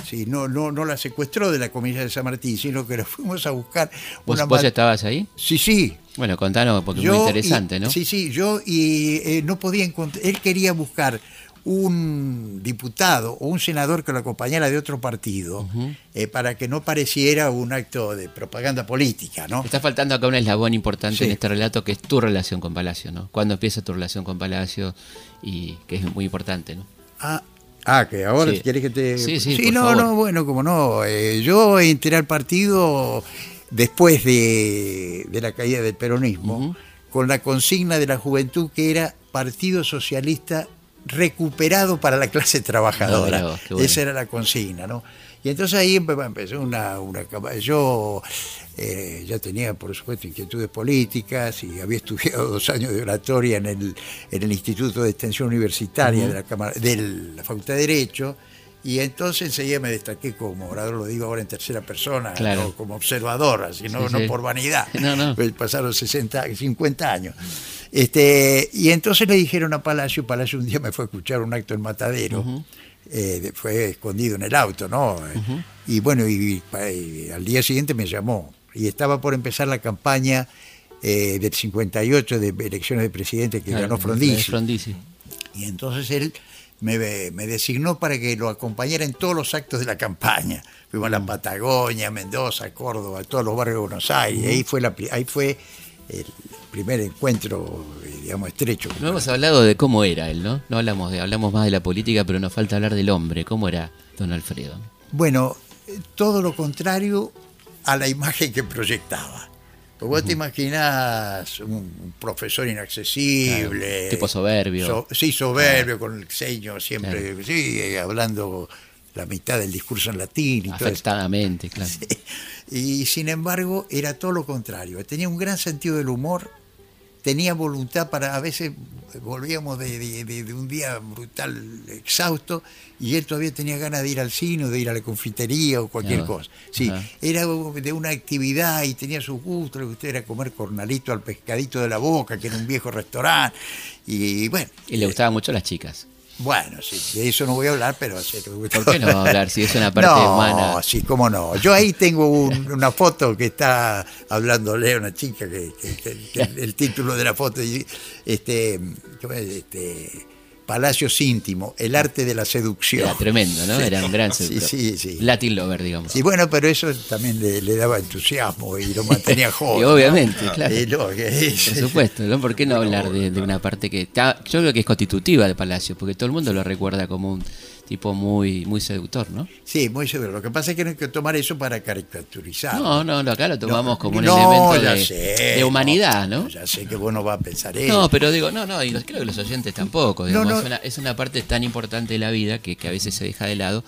Sí, no, no, no la secuestró de la comisaría de San Martín, sino que la fuimos a buscar. ¿Vos, una vos estabas ahí? Sí, sí, Bueno, contanos, porque es muy interesante, y- ¿no? Sí, sí, yo y eh, no podía encontrar, él quería buscar un diputado o un senador que lo acompañara de otro partido eh, para que no pareciera un acto de propaganda política, ¿no? Está faltando acá un eslabón importante Sí. en este relato que es tu relación con Palacio, ¿no? ¿Cuándo empieza tu relación con Palacio? Y que es muy importante, ¿no? Ah, ah, que ahora Sí. quieres que te... Sí, sí, por no, favor. no, bueno, como no. eh, yo entré al partido después de, de la caída del peronismo con la consigna de la juventud que era Partido Socialista recuperado para la clase trabajadora. Ah, bueno. Esa era la consigna, ¿no? Y entonces ahí empe- empezó una, una yo eh, ya tenía por supuesto inquietudes políticas y había estudiado dos años de oratoria en el, en el Instituto de Extensión Universitaria de, la Cámara, de la Facultad de Derecho y entonces enseguida me destaqué como orador, lo digo ahora en tercera persona, Claro. no como observador, así, no, Sí, no sí. por vanidad. No, no. Pues pasaron 60, 50 años. Este, y entonces le dijeron a Palacio, Palacio un día me fue a escuchar un acto en Matadero, eh, fue escondido en el auto, ¿no? Y bueno, y, al día siguiente me llamó y estaba por empezar la campaña eh, del 58 de elecciones de presidente que Claro, ganó Frondizi. Frondizi. Y entonces él me, me designó para que lo acompañara en todos los actos de la campaña. Fuimos a la Patagonia, Mendoza, Córdoba, a todos los barrios de Buenos Aires. Ahí fue, la, ahí fue el primer encuentro, eh, digamos, estrecho. No hemos hablado de cómo era él, ¿no? No hablamos de, hablamos más de la política, pero nos falta hablar del hombre. ¿Cómo era don Alfredo? Bueno, eh, todo lo contrario a la imagen que proyectaba. Porque vos te imaginás un, profesor inaccesible. Claro, tipo soberbio. so- sí, soberbio, con el ceño siempre, sí, eh, hablando la mitad del discurso en latín y todo eso. Afectadamente, claro. Y sin embargo, era todo lo contrario. Tenía un gran sentido del humor, tenía voluntad para, a veces volvíamos de, de- de- de un día brutal, exhausto, y él todavía tenía ganas de ir al cine, o de ir a la confitería o cualquier cosa. Sí, era de una actividad y tenía su gusto, lo que usted era comer cornalito al pescadito de la boca, que era un viejo restaurante, y bueno. Y le gustaban mucho las chicas. Bueno, sí, de eso no voy a hablar, pero... sí, ¿Por qué no hablar si es una parte no, humana? sí, cómo no. Yo ahí tengo un- una foto que está hablándole a una chica que, que- que- que el, el título de la foto este, ¿cómo es? este Palacios íntimo, el arte de la seducción. Era tremendo, ¿no? Sí. Era un gran Sí, seductor. sí, sí. Latin lover, digamos. Y bueno, pero eso también le, le daba entusiasmo y lo mantenía joven. Y obviamente, claro. Y lo que es- Por supuesto, ¿no? ¿Por qué no hablar de, de una parte que está, yo creo que es constitutiva de Palacio? Porque todo el mundo lo recuerda como un tipo muy, muy seductor, ¿no? Sí, muy severo. Lo que pasa es que no hay que tomar eso para caricaturizar. No, no, no, acá lo tomamos como un No, elemento de, sé, de humanidad, ¿no? Ya sé que vos no vas a pensar eso. No, pero digo, no, no, y los- creo que los oyentes tampoco. No, digamos, no. Es, una, es una parte tan importante de la vida que, que a veces se deja de lado.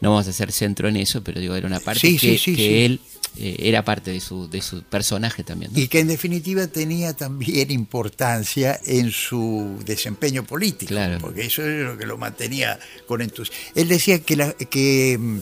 No vamos a hacer centro en eso, pero digo, era una parte Sí, que, sí, sí, que sí. él eh, era parte de su, de su personaje también. ¿no? Y que en definitiva tenía también importancia en su desempeño político, Claro. porque eso es lo que lo mantenía con entusiasmo. Él decía que la, que,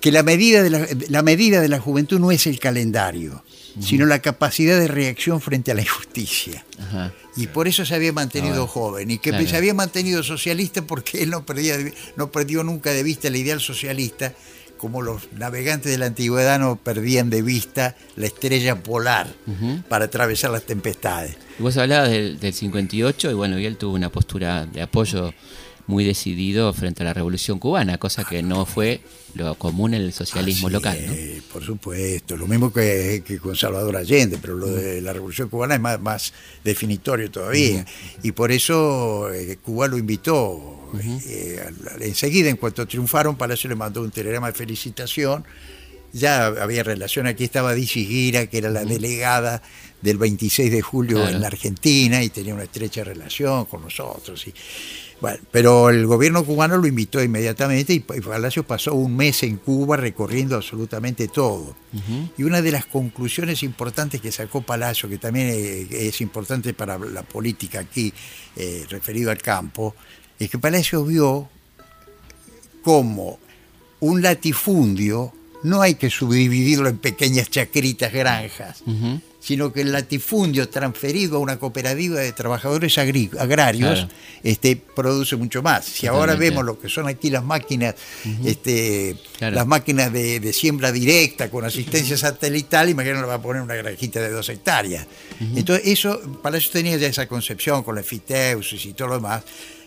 que la, medida de la, la medida de la juventud no es el calendario, sino la capacidad de reacción frente a la injusticia. Ajá. Y por eso se había mantenido Ah, joven y que claro. se había mantenido socialista porque él no, perdía, no perdió nunca de vista el ideal socialista, como los navegantes de la antigüedad no perdían de vista la estrella polar para atravesar las tempestades. Vos hablabas del, del 58 y bueno, y él tuvo una postura de apoyo muy decidido frente a la revolución cubana, cosa que no fue lo común en el socialismo Así local. ¿no? es, Por supuesto, lo mismo que, que con Salvador Allende, pero lo de la Revolución Cubana es más, más definitorio todavía. Y por eso eh, Cuba lo invitó. eh, enseguida, en cuanto triunfaron, Palacio le mandó un telegrama de felicitación. Ya había relación, aquí estaba Dici Gira, que era la delegada del 26 de julio Claro. en la Argentina y tenía una estrecha relación con nosotros. Y, bueno, pero el gobierno cubano lo invitó inmediatamente y, Palacio pasó un mes en Cuba recorriendo absolutamente todo. Y una de las conclusiones importantes que sacó Palacio, que también eh, es importante para la política aquí, eh, referido al campo, es que Palacio vio como un latifundio no hay que subdividirlo en pequeñas chacritas granjas. Sino que el latifundio transferido a una cooperativa de trabajadores agrarios Claro. este, produce mucho más. Si ahora vemos lo que son aquí las máquinas, este, Claro. las máquinas de, de siembra directa con asistencia satelital, imagínate, va a poner una granjita de dos hectáreas. Entonces, eso, para eso tenía ya esa concepción con la fiteusis y todo lo demás,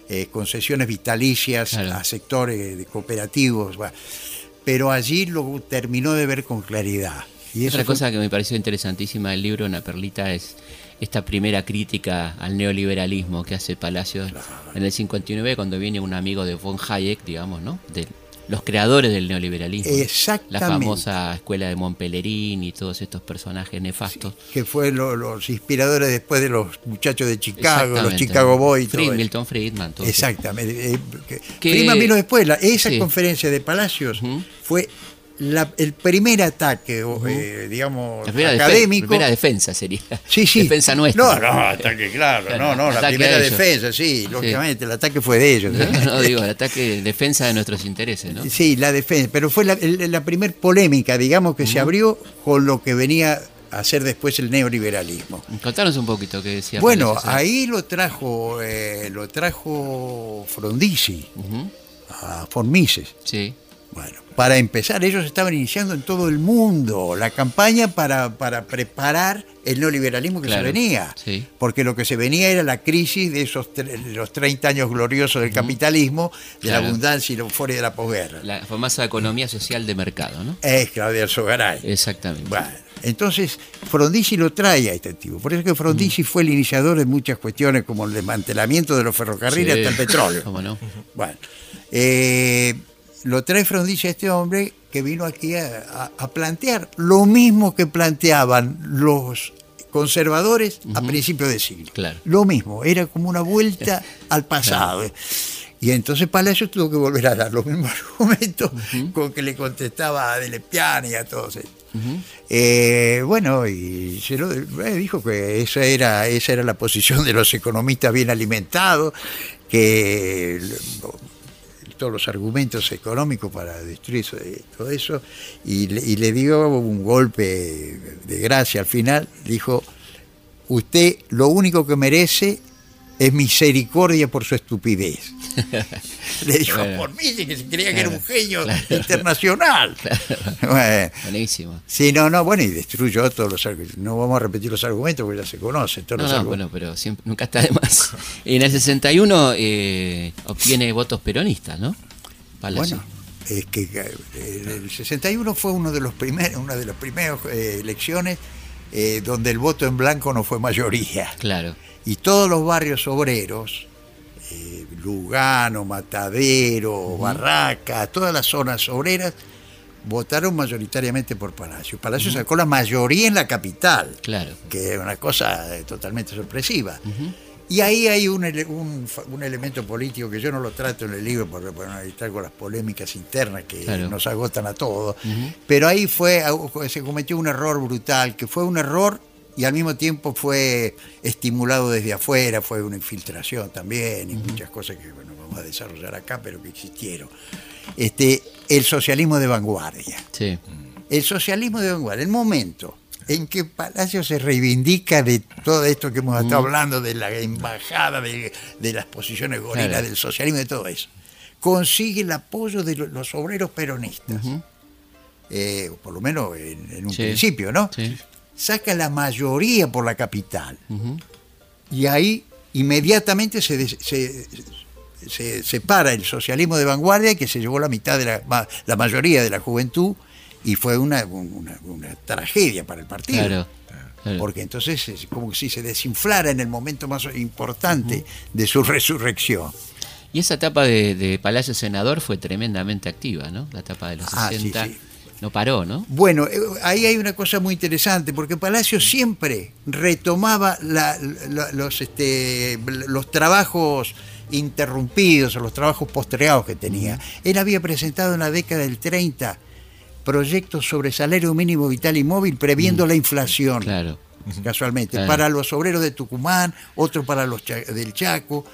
eh, concesiones vitalicias Claro. a sectores de cooperativos, bueno. pero allí lo terminó de ver con claridad. Y Otra fue- cosa que me pareció interesantísima del libro, una perlita, es esta primera crítica al neoliberalismo que hace Palacios en el 59, cuando viene un amigo de von Hayek, digamos, ¿no? De los creadores del neoliberalismo. La Exactamente. famosa escuela de Montpellerin y todos estos personajes nefastos. que fue lo- los inspiradores después de los muchachos de Chicago, los. Chicago Boys. todo Fried- eso. Milton Friedman. todo. Exactamente. eh, Friedman vino después. la- esa Sí. conferencia de Palacios fue la- el primer ataque, o, eh, digamos, La primera, defen- académico. primera defensa sería. Sí, sí. Defensa nuestra. No, no, ataque, claro, Claro, no, no, la ataque primera defensa, sí, lógicamente, el ataque fue de ellos. ¿eh? No, no, digo, el ataque, defensa de nuestros intereses, ¿no? Sí, la defensa, pero fue la, la primer polémica, digamos, que se abrió con lo que venía a hacer después el neoliberalismo. Contanos un poquito qué decía. Bueno, ¿eh? ahí lo trajo, eh, lo trajo Frondizi a Formises. Sí. Bueno, para empezar, ellos estaban iniciando en todo el mundo la campaña para, para preparar el neoliberalismo que Claro, se venía. sí. Porque lo que se venía era la crisis de esos de los 30 años gloriosos del capitalismo, de Claro. la abundancia y la euforia de la posguerra. La famosa economía social de mercado, ¿no? Es Claudia Alzogaray. Exactamente. Bueno, entonces Frondizi lo trae a este tipo. Por eso que Mm. Frondizi fue el iniciador de muchas cuestiones como el desmantelamiento de los ferrocarriles Sí. hasta el petróleo. ¿Cómo no? Bueno, eh, lo trae Frondizi a este hombre que vino aquí a, a- a plantear lo mismo que planteaban los conservadores a principios de siglo. Claro. Lo mismo, era como una vuelta al pasado. Y entonces Palacio tuvo que volver a dar los mismos argumentos con que le contestaba a Delepiane y a todos ellos. Eh, bueno, y se lo, eh, dijo que esa era, esa era la posición de los economistas bien alimentados, que todos los argumentos económicos para destruir eh, todo eso, y le, y le dio un golpe de gracia al final, dijo, usted lo único que merece es misericordia por su estupidez. Le dijo Bueno. por mí, que se creía que era un genio claro. internacional. Bueno, Buenísimo. Sí, no, no, bueno, y destruyó todos los argumentos. No vamos a repetir los argumentos porque ya se conocen todos No, los no, bueno, pero siempre, nunca está de más. En el 61 eh, obtiene votos peronistas, ¿no? Palacio. Bueno, es que eh, el 61 fue uno de los primeros, una de las primeras eh, elecciones eh, donde el voto en blanco no fue mayoría. Claro. Y todos los barrios obreros, eh, Lugano, Matadero, Barracas, todas las zonas obreras, votaron mayoritariamente por Palacio. Palacio sacó la mayoría en la capital, Claro. que es una cosa eh, totalmente sorpresiva. Y ahí hay un, un un elemento político que yo no lo trato en el libro porque para no evitar con las polémicas internas que Claro. nos agotan a todos. Pero ahí fue, se cometió un error brutal, que fue un error y al mismo tiempo fue estimulado desde afuera, fue una infiltración también y muchas cosas que bueno, vamos a desarrollar acá, pero que existieron. Este, el socialismo de vanguardia. Sí. El socialismo de vanguardia, el momento en que Palacio se reivindica de todo esto que hemos estado hablando, de la embajada, de, de las posiciones gorilas, Claro. del socialismo, de todo eso, consigue el apoyo de lo- los obreros peronistas. Eh, por lo menos en, en un Sí. principio, ¿no? Sí. Saca la mayoría por la capital. Y ahí inmediatamente se, se, se separa el socialismo de vanguardia, que se llevó la mitad de la, la mayoría de la juventud, y fue una, una- una tragedia para el partido. Claro. claro. Porque entonces es como si se desinflara en el momento más importante de su resurrección. Y esa etapa de, de Palacio Senador fue tremendamente activa, ¿no? La etapa de los Ah, sí, 60. sí. No paró, ¿no? Bueno, eh, ahí hay una cosa muy interesante, porque Palacio siempre retomaba la- la- los, este, los trabajos interrumpidos o los trabajos postergados que tenía. Él había presentado en la década del 30 proyectos sobre salario mínimo vital y móvil previendo la inflación, Claro. casualmente, Claro. para los obreros de Tucumán, otro para los del Chaco.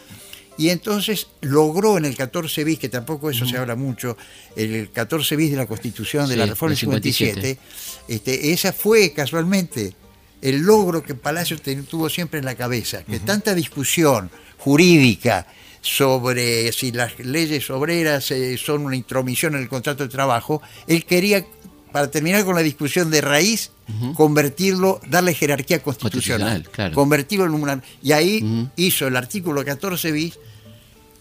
Y entonces logró en el 14 bis, que tampoco eso se habla mucho, el 14 bis de la Constitución de Sí, la Reforma del del 57. 57, este, esa fue casualmente el logro que Palacio tuvo siempre en la cabeza, que tanta discusión jurídica sobre si las leyes obreras eh, son una intromisión en el contrato de trabajo, él quería, para terminar con la discusión de raíz, convertirlo, darle jerarquía constitucional, Constitucional, claro. convertirlo en una... Y ahí hizo el artículo 14 bis,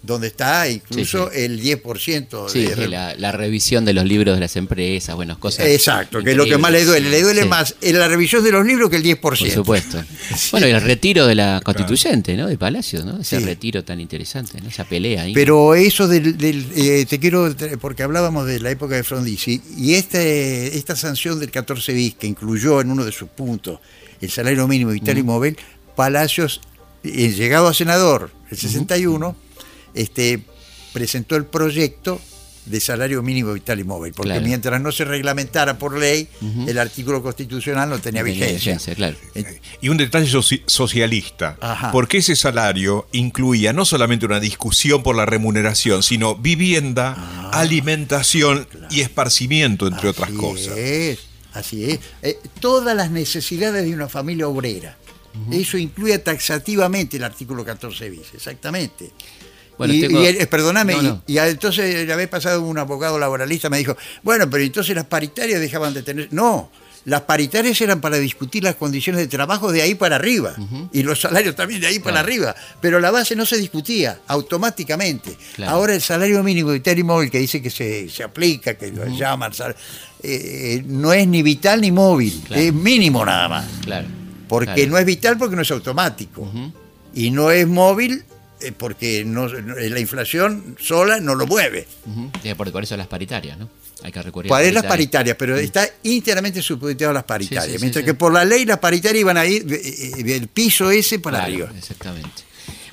donde está incluso Sí, el 10% Sí, de... sí, la, la revisión de los libros de las empresas, bueno, cosas. Exacto, que es lo que más le duele. Le duele Sí, más la revisión de los libros que el 10%. Por supuesto. Bueno, y el retiro de la constituyente, ¿no? De Palacio, ¿no? Ese Sí. retiro tan interesante, ¿no? Esa pelea ahí. Pero eso del, del, eh, te quiero, porque hablábamos de la época de Frondizi, y este, esta sanción del 14 bis, que incluyó en uno de sus puntos el salario mínimo vital y móvil, Palacios, eh, llegado a senador el 61, este, presentó el proyecto de salario mínimo vital y móvil, porque Claro. mientras no se reglamentara por ley, el artículo constitucional no tenía Tenía vigencia. vigencia, claro. Y un detalle soci- socialista, Ajá. porque ese salario incluía no solamente una discusión por la remuneración, sino vivienda, Ah. alimentación y esparcimiento, entre otras Así cosas. Es, así es. Eh, todas las necesidades de una familia obrera. Eso incluye taxativamente el artículo 14 bis, exactamente. Bueno, y, tengo- y, eh, perdóname, No, y- no. y, entonces la vez pasada un abogado laboralista me dijo, bueno, pero entonces las paritarias dejaban de tener... No, las paritarias eran para discutir las condiciones de trabajo de ahí para arriba, y los salarios también de ahí para arriba, pero la base no se discutía automáticamente. Claro. Ahora el salario mínimo vital y móvil que dice que se, se aplica, que lo llaman, sal- eh, no es ni vital ni móvil, Claro. es mínimo nada más. Claro. Porque no es vital porque no es automático. Y no es móvil eh, porque no, no- la inflación sola no lo mueve. Porque por eso las paritarias, ¿no? Hay que recurrir Para a las paritarias, pero está íntegramente supeditado a las paritarias. Sí, sí, sí, mientras sí. que por la ley las paritarias iban a ir eh, del piso ese para Claro, arriba. Exactamente.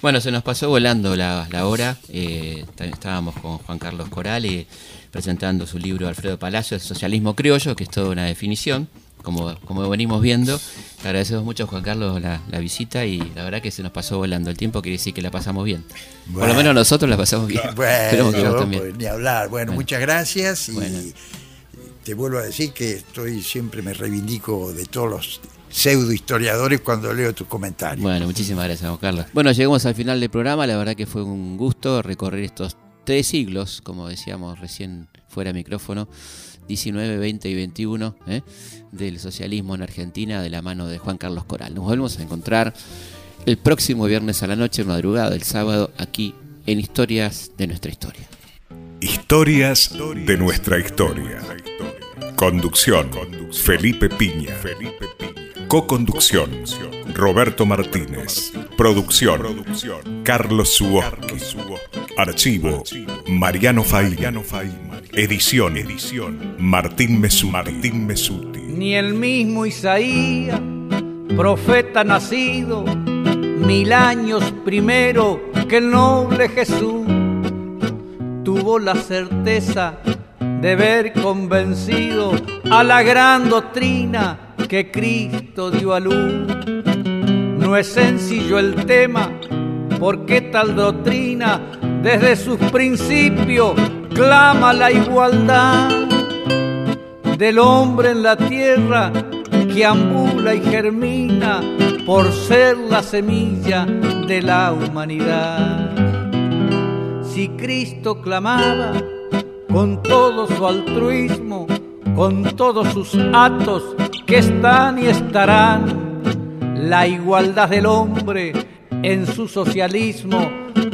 Bueno, se nos pasó volando la, la hora. eh, estábamos con Juan Carlos Coral eh, presentando su libro Alfredo Palacio, El Socialismo Criollo, que es toda una definición, como, como venimos viendo. Te agradecemos mucho, Juan Carlos, la, la visita y la verdad que se nos pasó volando el tiempo, quiere decir que la pasamos bien. Por lo menos nosotros la pasamos bien. Bueno, que vos yo, también. pues, ni hablar. Bueno, Bueno. muchas gracias y Bueno. te vuelvo a decir que estoy siempre me reivindico de todos los pseudo historiadores cuando leo tus comentarios. Bueno, muchísimas gracias, Juan Carlos. Bueno, llegamos al final del programa. La verdad que fue un gusto recorrer estos tres siglos, como decíamos recién fuera de micrófono, 19, 20 y 21, ¿eh? del socialismo en Argentina de la mano de Juan Carlos Coral. Nos volvemos a encontrar el próximo viernes a la noche, madrugada del sábado, aquí en Historias de nuestra historia. Historias de nuestra historia. Conducción, Felipe Piña. Co-conducción, Roberto Martínez. Producción, Carlos Suboski. Archivo Mariano Fay. Edición Edición Martín Mesuti. Martín Mesuti. Ni el mismo Isaías, profeta nacido, mil años primero que el noble Jesús, tuvo la certeza de ver convencido a la gran doctrina que Cristo dio a luz. No es sencillo el tema, porque tal doctrina desde sus principios clama la igualdad del hombre en la tierra que ambula y germina por ser la semilla de la humanidad. Si Cristo clamaba con todo su altruismo, con todos sus actos que están y estarán, la igualdad del hombre en su socialismo,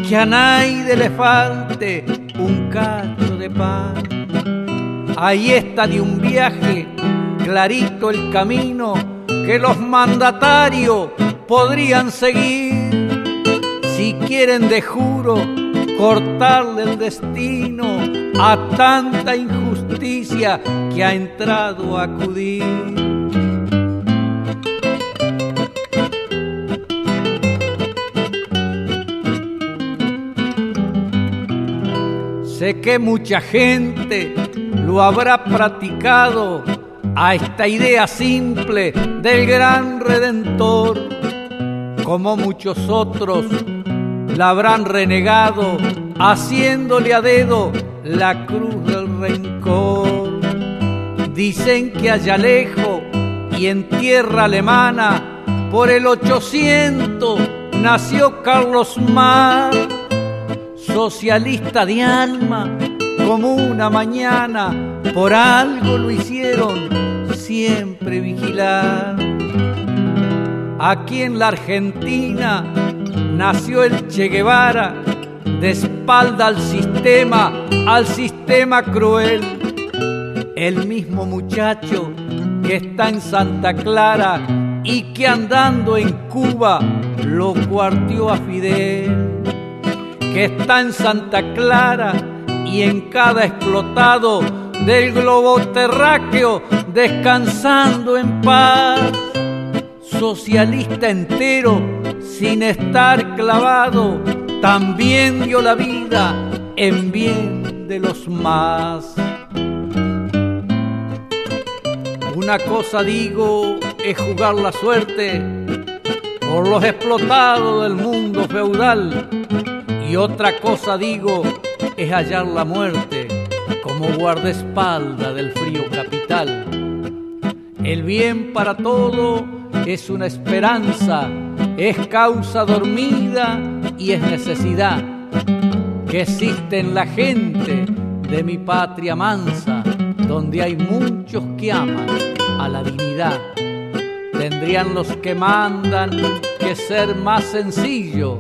que a nadie le falte un cacho de pan. Ahí está de un viaje, clarito el camino que los mandatarios podrían seguir. Si quieren de juro cortarle el destino a tanta injusticia que ha entrado a acudir. Sé que mucha gente lo habrá practicado a esta idea simple del gran redentor, como muchos otros la habrán renegado, haciéndole a dedo la cruz del rencor. Dicen que allá lejos y en tierra alemana, por el 800 nació Carlos Mar, socialista de alma, como una mañana, por algo lo hicieron siempre vigilar. Aquí en la Argentina nació el Che Guevara, de espalda al sistema, al sistema cruel. El mismo muchacho que está en Santa Clara y que andando en Cuba lo cuartió a Fidel. Que está en Santa Clara y en cada explotado del globo terráqueo descansando en paz. Socialista entero sin estar clavado, también dio la vida en bien de los más. Una cosa digo es jugar la suerte por los explotados del mundo feudal y otra cosa digo es hallar la muerte como guardaespaldas del frío capital. El bien para todo es una esperanza, es causa dormida y es necesidad que existe en la gente de mi patria mansa, donde hay muchos que aman a la dignidad. Tendrían los que mandan que ser más sencillo,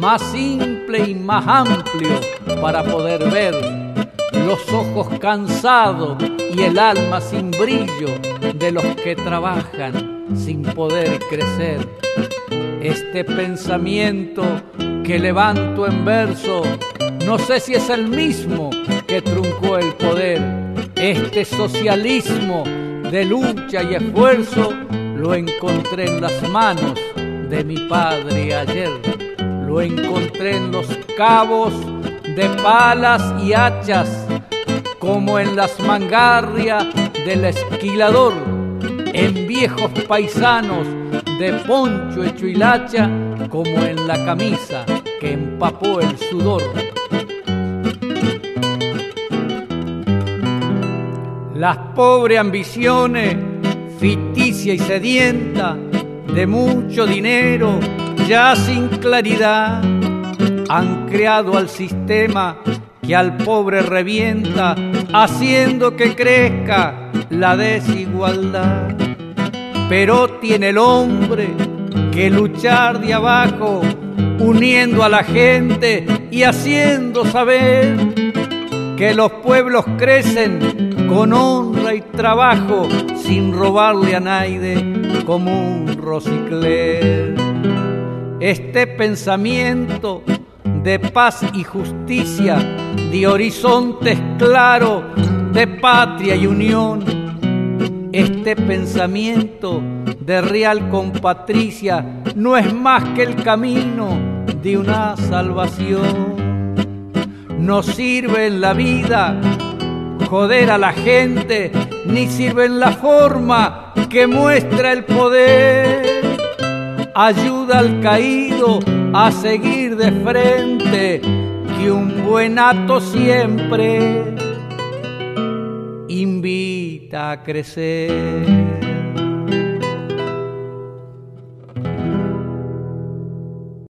más simple y más amplio para poder ver los ojos cansados y el alma sin brillo de los que trabajan sin poder crecer. Este pensamiento que levanto en verso, no sé si es el mismo que truncó el poder. Este socialismo de lucha y esfuerzo lo encontré en las manos de mi padre ayer. Lo encontré en los cabos de palas y hachas, como en las mangarrias del esquilador, en viejos paisanos de poncho hecho hilacha, como en la camisa que empapó el sudor. Las pobres ambiciones, ficticia y sedienta, de mucho dinero, ya sin claridad, han creado al sistema que al pobre revienta, haciendo que crezca la desigualdad. Pero tiene el hombre que luchar de abajo, uniendo a la gente y haciendo saber que los pueblos crecen con honra y trabajo, sin robarle a nadie como un rosicler. Este pensamiento de paz y justicia, de horizontes claros, de patria y unión. Este pensamiento de real compatricia no es más que el camino de una salvación. No sirve en la vida joder a la gente, ni sirve en la forma que muestra el poder. Ayuda al caído a seguir de frente, que un buen acto siempre invita a crecer.